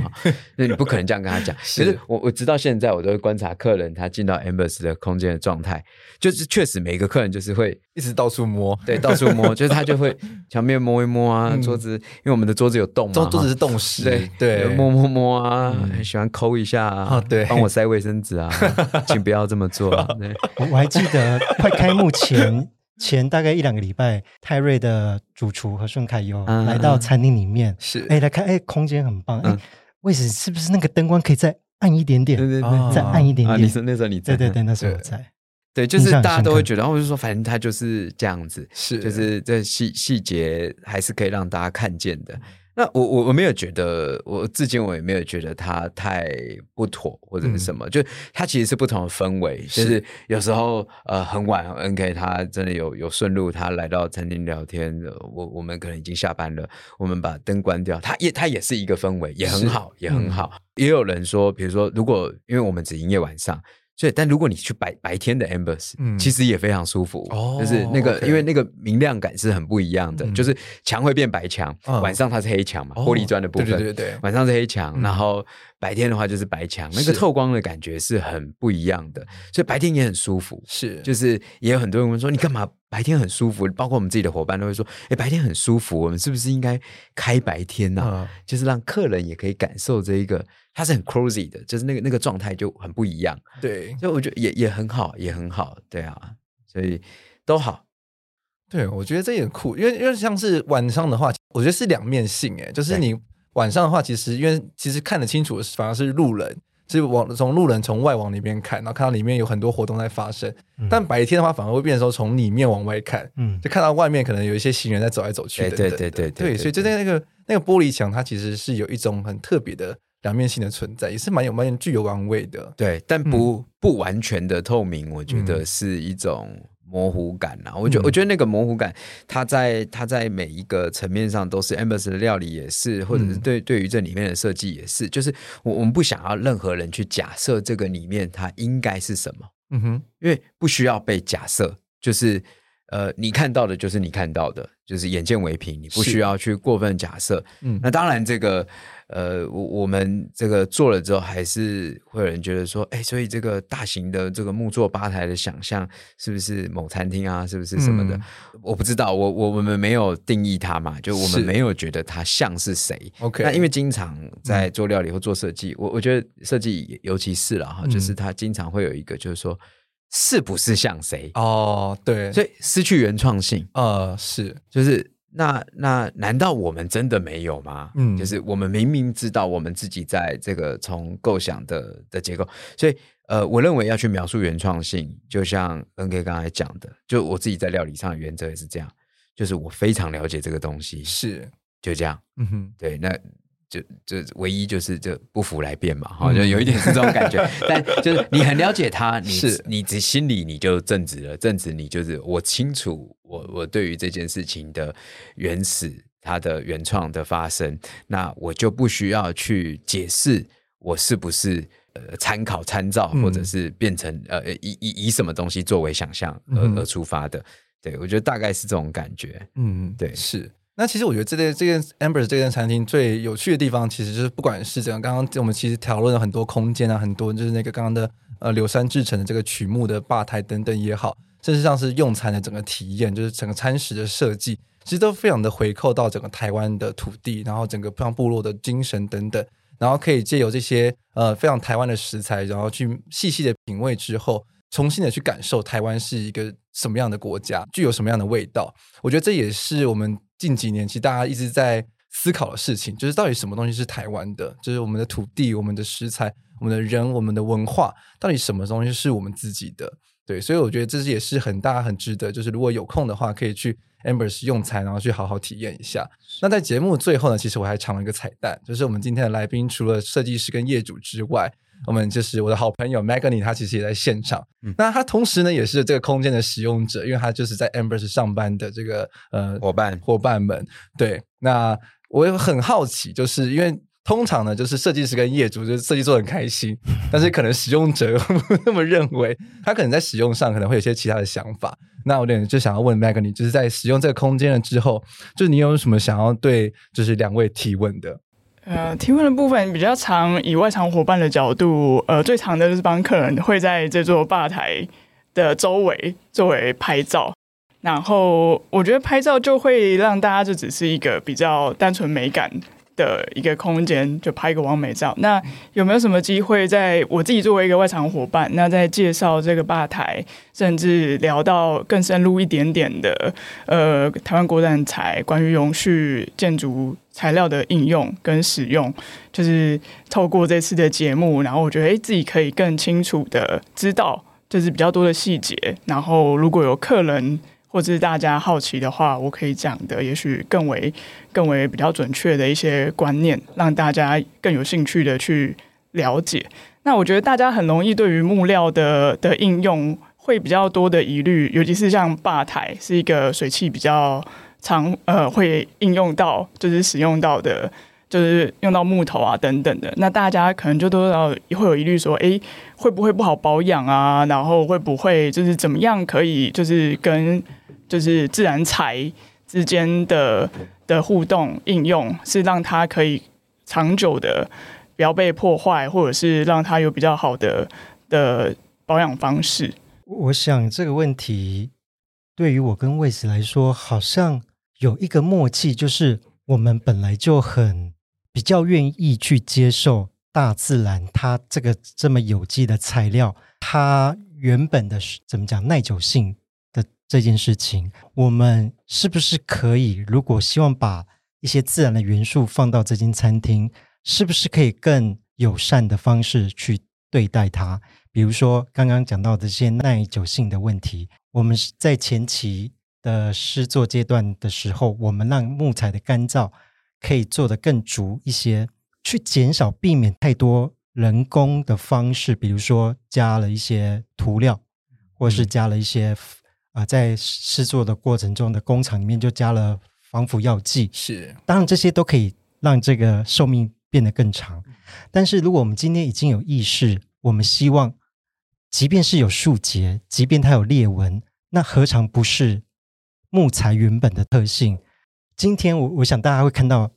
那、啊、你不可能这样跟他讲。是可是我我直到现在，我都会观察客人他进到 Embers 的空间的状态，就是确实每个客人就是会一直到处摸，对，到处摸，就是他就会 墙面摸一摸啊，嗯、桌子，因为我们的桌子有洞嘛，桌子是洞室，对对，摸摸摸啊，嗯、喜欢抠一下啊，哦、对，帮我塞卫生纸啊，请不要这么做、啊。对，我我还记得。快开幕前 前大概一两个礼拜，泰瑞的主厨和顺凯有来到餐厅里面，是哎来看哎空间很棒，哎位置是不是那个灯光可以再暗一点点？对对对，再暗一点点。你说那时候你在？对对对，那时候我在。对，就是大家都会觉得，然后我就说，反正他就是这样子，是就是这细细节还是可以让大家看见的。那我我我没有觉得，我至今我也没有觉得它太不妥或者是什么，嗯、就它其实是不同的氛围，是就是有时候呃很晚，NK 他真的有有顺路，他来到餐厅聊天，我我们可能已经下班了，我们把灯关掉，他也他也是一个氛围，也很好，也很好。嗯、也有人说，比如说如果因为我们只营业晚上。对，但如果你去白白天的 Ambers，、嗯，其实也非常舒服。哦，就是那个，因为那个明亮感是很不一样的。就是墙会变白墙，晚上它是黑墙嘛，玻璃砖的部分。对对对，晚上是黑墙，然后白天的话就是白墙，那个透光的感觉是很不一样的。所以白天也很舒服。是，就是也有很多人问说，你干嘛白天很舒服？包括我们自己的伙伴都会说，哎，白天很舒服，我们是不是应该开白天呢？就是让客人也可以感受这一个。它是很 crazy 的，就是那个那个状态就很不一样。对，所以我觉得也也很好，也很好。对啊，所以都好。对，我觉得这也很酷，因为因为像是晚上的话，我觉得是两面性。诶，就是你晚上的话，其实因为其实看得清楚的反而是路人，是往从路人从外往里面看，然后看到里面有很多活动在发生。嗯、但白天的话，反而会变成说从里面往外看，嗯，就看到外面可能有一些行人在走来走去等等。对对对对对，对，所以就在那个那个玻璃墙，它其实是有一种很特别的。两面性的存在也是蛮有蛮具有玩味的，对，但不、嗯、不完全的透明，我觉得是一种模糊感啊。嗯、我觉得我觉得那个模糊感，它在它在每一个层面上都是 Ambers 的料理也是，或者是对对于这里面的设计也是，就是我我们不想要任何人去假设这个里面它应该是什么，嗯哼，因为不需要被假设，就是呃，你看到的就是你看到的，就是眼见为凭，你不需要去过分假设。嗯，那当然这个。呃，我我们这个做了之后，还是会有人觉得说，哎，所以这个大型的这个木作吧台的想象，是不是某餐厅啊？是不是什么的？嗯、我不知道，我我们没有定义它嘛，就我们没有觉得它像是谁。OK，那因为经常在做料理或做设计，嗯、我我觉得设计尤其是了哈，就是它经常会有一个，就是说是不是像谁？哦，对，所以失去原创性。呃，是，就是。那那难道我们真的没有吗？嗯，就是我们明明知道我们自己在这个从构想的的结构，所以呃，我认为要去描述原创性，就像 NK 刚才讲的，就我自己在料理上的原则也是这样，就是我非常了解这个东西，是就这样，嗯哼，对，那。就就唯一就是就不服来辩嘛，哈，就有一点是这种感觉。但就是你很了解他，你是你只心里你就正直了，正直你就是我清楚我我对于这件事情的原始，它的原创的发生，那我就不需要去解释我是不是呃参考参照，或者是变成呃以以以什么东西作为想象而而出发的。对，我觉得大概是这种感觉。嗯，对，是。那其实我觉得这间这间 Amber 这间餐厅最有趣的地方，其实就是不管是这样，刚刚我们其实讨论了很多空间啊，很多就是那个刚刚的呃柳杉制成的这个曲木的吧台等等也好，甚至像是用餐的整个体验，就是整个餐食的设计，其实都非常的回扣到整个台湾的土地，然后整个像部落的精神等等，然后可以借由这些呃非常台湾的食材，然后去细细的品味之后，重新的去感受台湾是一个什么样的国家，具有什么样的味道。我觉得这也是我们。近几年，其实大家一直在思考的事情，就是到底什么东西是台湾的？就是我们的土地、我们的食材、我们的人、我们的文化，到底什么东西是我们自己的？对，所以我觉得这也是很大、很值得。就是如果有空的话，可以去 Ambers 用餐，然后去好好体验一下。那在节目最后呢，其实我还藏了一个彩蛋，就是我们今天的来宾除了设计师跟业主之外。我们就是我的好朋友 Maggie，他其实也在现场。嗯、那他同时呢，也是这个空间的使用者，因为他就是在 Embers 上班的这个呃伙伴伙伴们。对，那我也很好奇，就是因为通常呢，就是设计师跟业主就是设计做得很开心，但是可能使用者不 那么认为，他可能在使用上可能会有些其他的想法。那我点就想要问 Maggie，就是在使用这个空间了之后，就是你有什么想要对就是两位提问的？呃，提问的部分比较长，以外场伙伴的角度，呃，最长的就是帮客人会在这座吧台的周围作为拍照，然后我觉得拍照就会让大家就只是一个比较单纯美感的一个空间，就拍一个完美照。那有没有什么机会，在我自己作为一个外场伙伴，那在介绍这个吧台，甚至聊到更深入一点点的，呃，台湾国产材关于永续建筑材料的应用跟使用，就是透过这次的节目，然后我觉得，哎，自己可以更清楚的知道，就是比较多的细节。然后如果有客人，或者是大家好奇的话，我可以讲的也许更为更为比较准确的一些观念，让大家更有兴趣的去了解。那我觉得大家很容易对于木料的的应用会比较多的疑虑，尤其是像吧台是一个水汽比较常呃会应用到，就是使用到的，就是用到木头啊等等的。那大家可能就都要会有疑虑说，诶，会不会不好保养啊？然后会不会就是怎么样可以就是跟就是自然材之间的的互动应用，是让它可以长久的不要被破坏，或者是让它有比较好的的保养方式。我想这个问题对于我跟魏子来说，好像有一个默契，就是我们本来就很比较愿意去接受大自然它这个这么有机的材料，它原本的怎么讲耐久性。这件事情，我们是不是可以？如果希望把一些自然的元素放到这间餐厅，是不是可以更友善的方式去对待它？比如说刚刚讲到的这些耐久性的问题，我们在前期的施作阶段的时候，我们让木材的干燥可以做得更足一些，去减少避免太多人工的方式，比如说加了一些涂料，或是加了一些。啊、呃，在制作的过程中的工厂里面就加了防腐药剂，是，当然这些都可以让这个寿命变得更长。但是如果我们今天已经有意识，我们希望，即便是有树结，即便它有裂纹，那何尝不是木材原本的特性？今天我我想大家会看到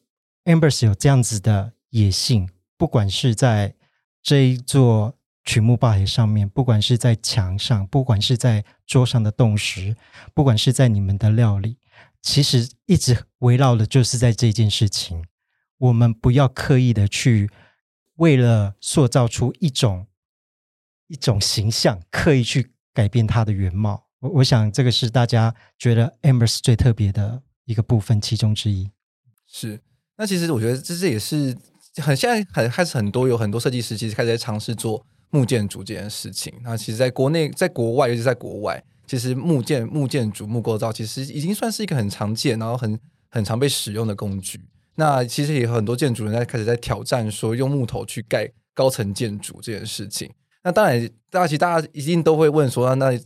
Ambers 有这样子的野性，不管是在这一座。曲木吧台上面，不管是在墙上，不管是在桌上的洞石，不管是在你们的料理，其实一直围绕的就是在这件事情。我们不要刻意的去为了塑造出一种一种形象，刻意去改变它的原貌。我我想这个是大家觉得 Amber's 最特别的一个部分其中之一。是，那其实我觉得这这也是很现在很开始很多有很多设计师其实开始在尝试做。木建筑这件事情，那其实，在国内、在国外，尤其在国外，其实木建、木建筑、木构造，其实已经算是一个很常见，然后很很常被使用的工具。那其实也有很多建筑人在开始在挑战说，用木头去盖高层建筑这件事情。那当然，大家其实大家一定都会问说，那会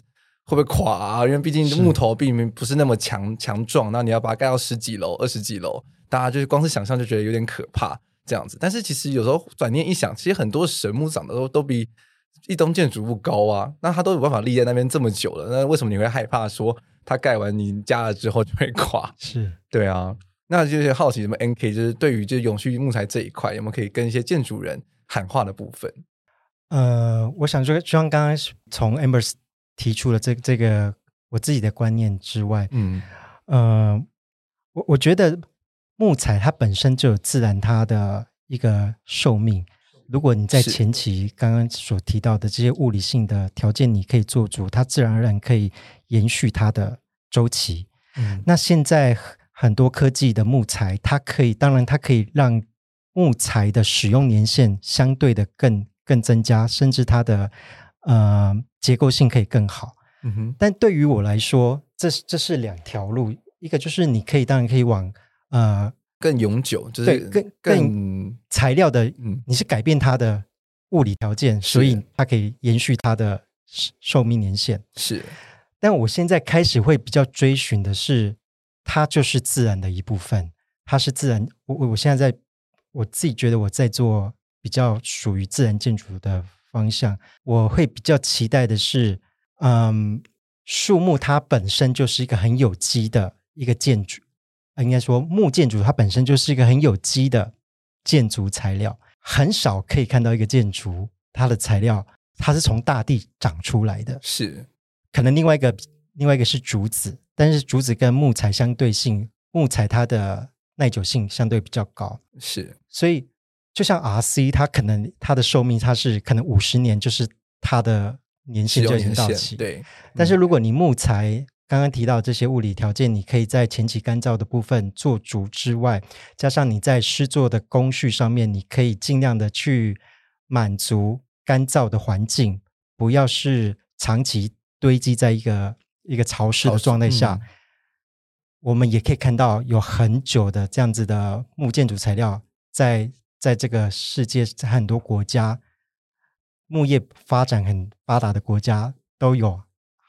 不会垮啊？因为毕竟木头并不是那么强强壮，那你要把它盖到十几楼、二十几楼，大家就是光是想象就觉得有点可怕。这样子，但是其实有时候转念一想，其实很多神木长得都都比一栋建筑物高啊，那它都有办法立在那边这么久了，那为什么你会害怕说它盖完你家了之后就会垮？是对啊，那就是好奇什么 NK 就是对于就是永续木材这一块，有没有可以跟一些建筑人喊话的部分？呃，我想说，就像刚刚从 Amber 提出了这这个我自己的观念之外，嗯，呃，我我觉得。木材它本身就有自然它的一个寿命。如果你在前期刚刚所提到的这些物理性的条件，你可以做足，它自然而然可以延续它的周期。嗯，那现在很多科技的木材，它可以，当然它可以让木材的使用年限相对的更更增加，甚至它的呃结构性可以更好。嗯哼，但对于我来说，这是这是两条路，一个就是你可以当然可以往。呃，更永久，就是更更材料的，嗯，你是改变它的物理条件，所以它可以延续它的寿命年限。是，但我现在开始会比较追寻的是，它就是自然的一部分，它是自然。我我我现在在我自己觉得我在做比较属于自然建筑的方向，我会比较期待的是，嗯，树木它本身就是一个很有机的一个建筑，应该说木建筑它本身就是一个很有机的建筑材料，很少可以看到一个建筑它的材料它是从大地长出来的，是可能另外一个另外一个是竹子，但是竹子跟木材相对性，木材它的。耐久性相对比较高，是，所以就像 RC，它可能它的寿命它是可能五十年，就是它的年限就已经到期。对，但是如果你木材刚刚提到这些物理条件，你可以在前期干燥的部分做足之外，加上你在施作的工序上面，你可以尽量的去满足干燥的环境，不要是长期堆积在一个一个潮湿的状态下。我们也可以看到，有很久的这样子的木建筑材料在，在在这个世界很多国家，木业发展很发达的国家，都有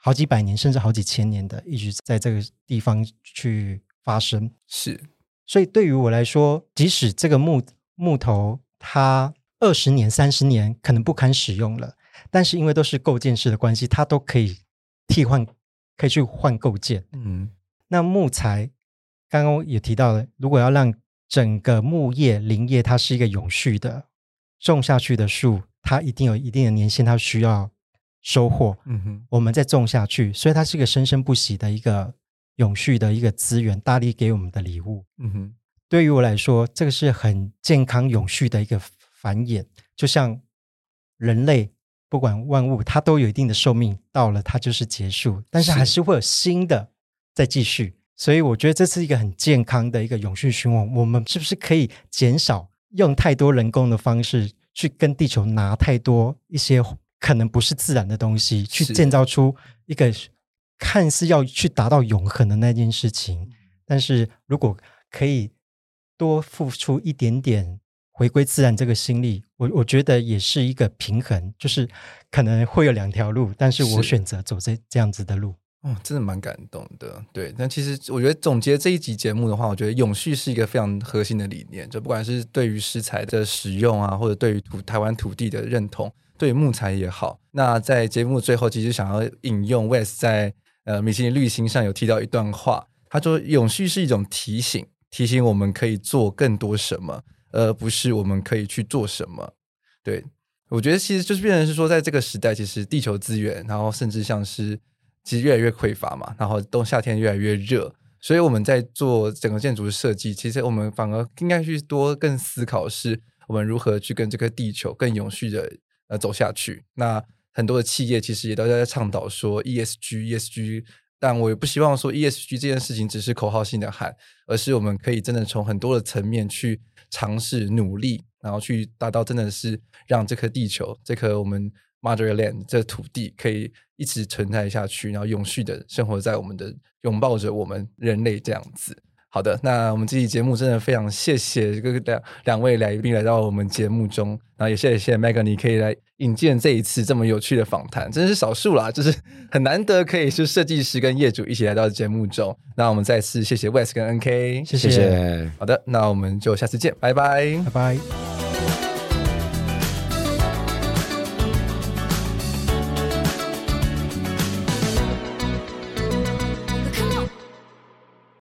好几百年甚至好几千年的，一直在这个地方去发生。是，所以对于我来说，即使这个木木头它二十年、三十年可能不堪使用了，但是因为都是构件式的关系，它都可以替换，可以去换构件。嗯。那木材，刚刚也提到了，如果要让整个木业林业它是一个永续的，种下去的树，它一定有一定的年限，它需要收获。嗯哼，我们再种下去，所以它是一个生生不息的一个永续的一个资源，大力给我们的礼物。嗯哼，对于我来说，这个是很健康永续的一个繁衍，就像人类，不管万物，它都有一定的寿命，到了它就是结束，但是还是会有新的。再继续，所以我觉得这是一个很健康的一个永续循环。我们是不是可以减少用太多人工的方式去跟地球拿太多一些可能不是自然的东西，去建造出一个看似要去达到永恒的那件事情？但是如果可以多付出一点点回归自然这个心力，我我觉得也是一个平衡。就是可能会有两条路，但是我选择走这这样子的路。哦，真的蛮感动的，对。但其实我觉得总结这一集节目的话，我觉得永续是一个非常核心的理念。就不管是对于食材的使用啊，或者对于土台湾土地的认同，对木材也好。那在节目最后，其实想要引用 West 在呃米其林绿星上有提到一段话，他说：“永续是一种提醒，提醒我们可以做更多什么，而不是我们可以去做什么。”对，我觉得其实就是变成是说，在这个时代，其实地球资源，然后甚至像是。其实越来越匮乏嘛，然后冬夏天越来越热，所以我们在做整个建筑设计，其实我们反而应该去多更思考，是我们如何去跟这个地球更永续的呃走下去。那很多的企业其实也都在倡导说 ESG，ESG，但我也不希望说 ESG 这件事情只是口号性的喊，而是我们可以真的从很多的层面去尝试努力，然后去达到真的是让这颗地球，这颗我们。Motherland 这土地可以一直存在下去，然后永续的生活在我们的拥抱着我们人类这样子。好的，那我们这期节目真的非常谢谢这个两两位来宾来到我们节目中，然后也谢谢 Megan，你可以来引荐这一次这么有趣的访谈，真是少数啦，就是很难得可以是设计师跟业主一起来到节目中。那我们再次谢谢 Wes 跟 NK，谢谢。好的，那我们就下次见，拜拜，拜拜。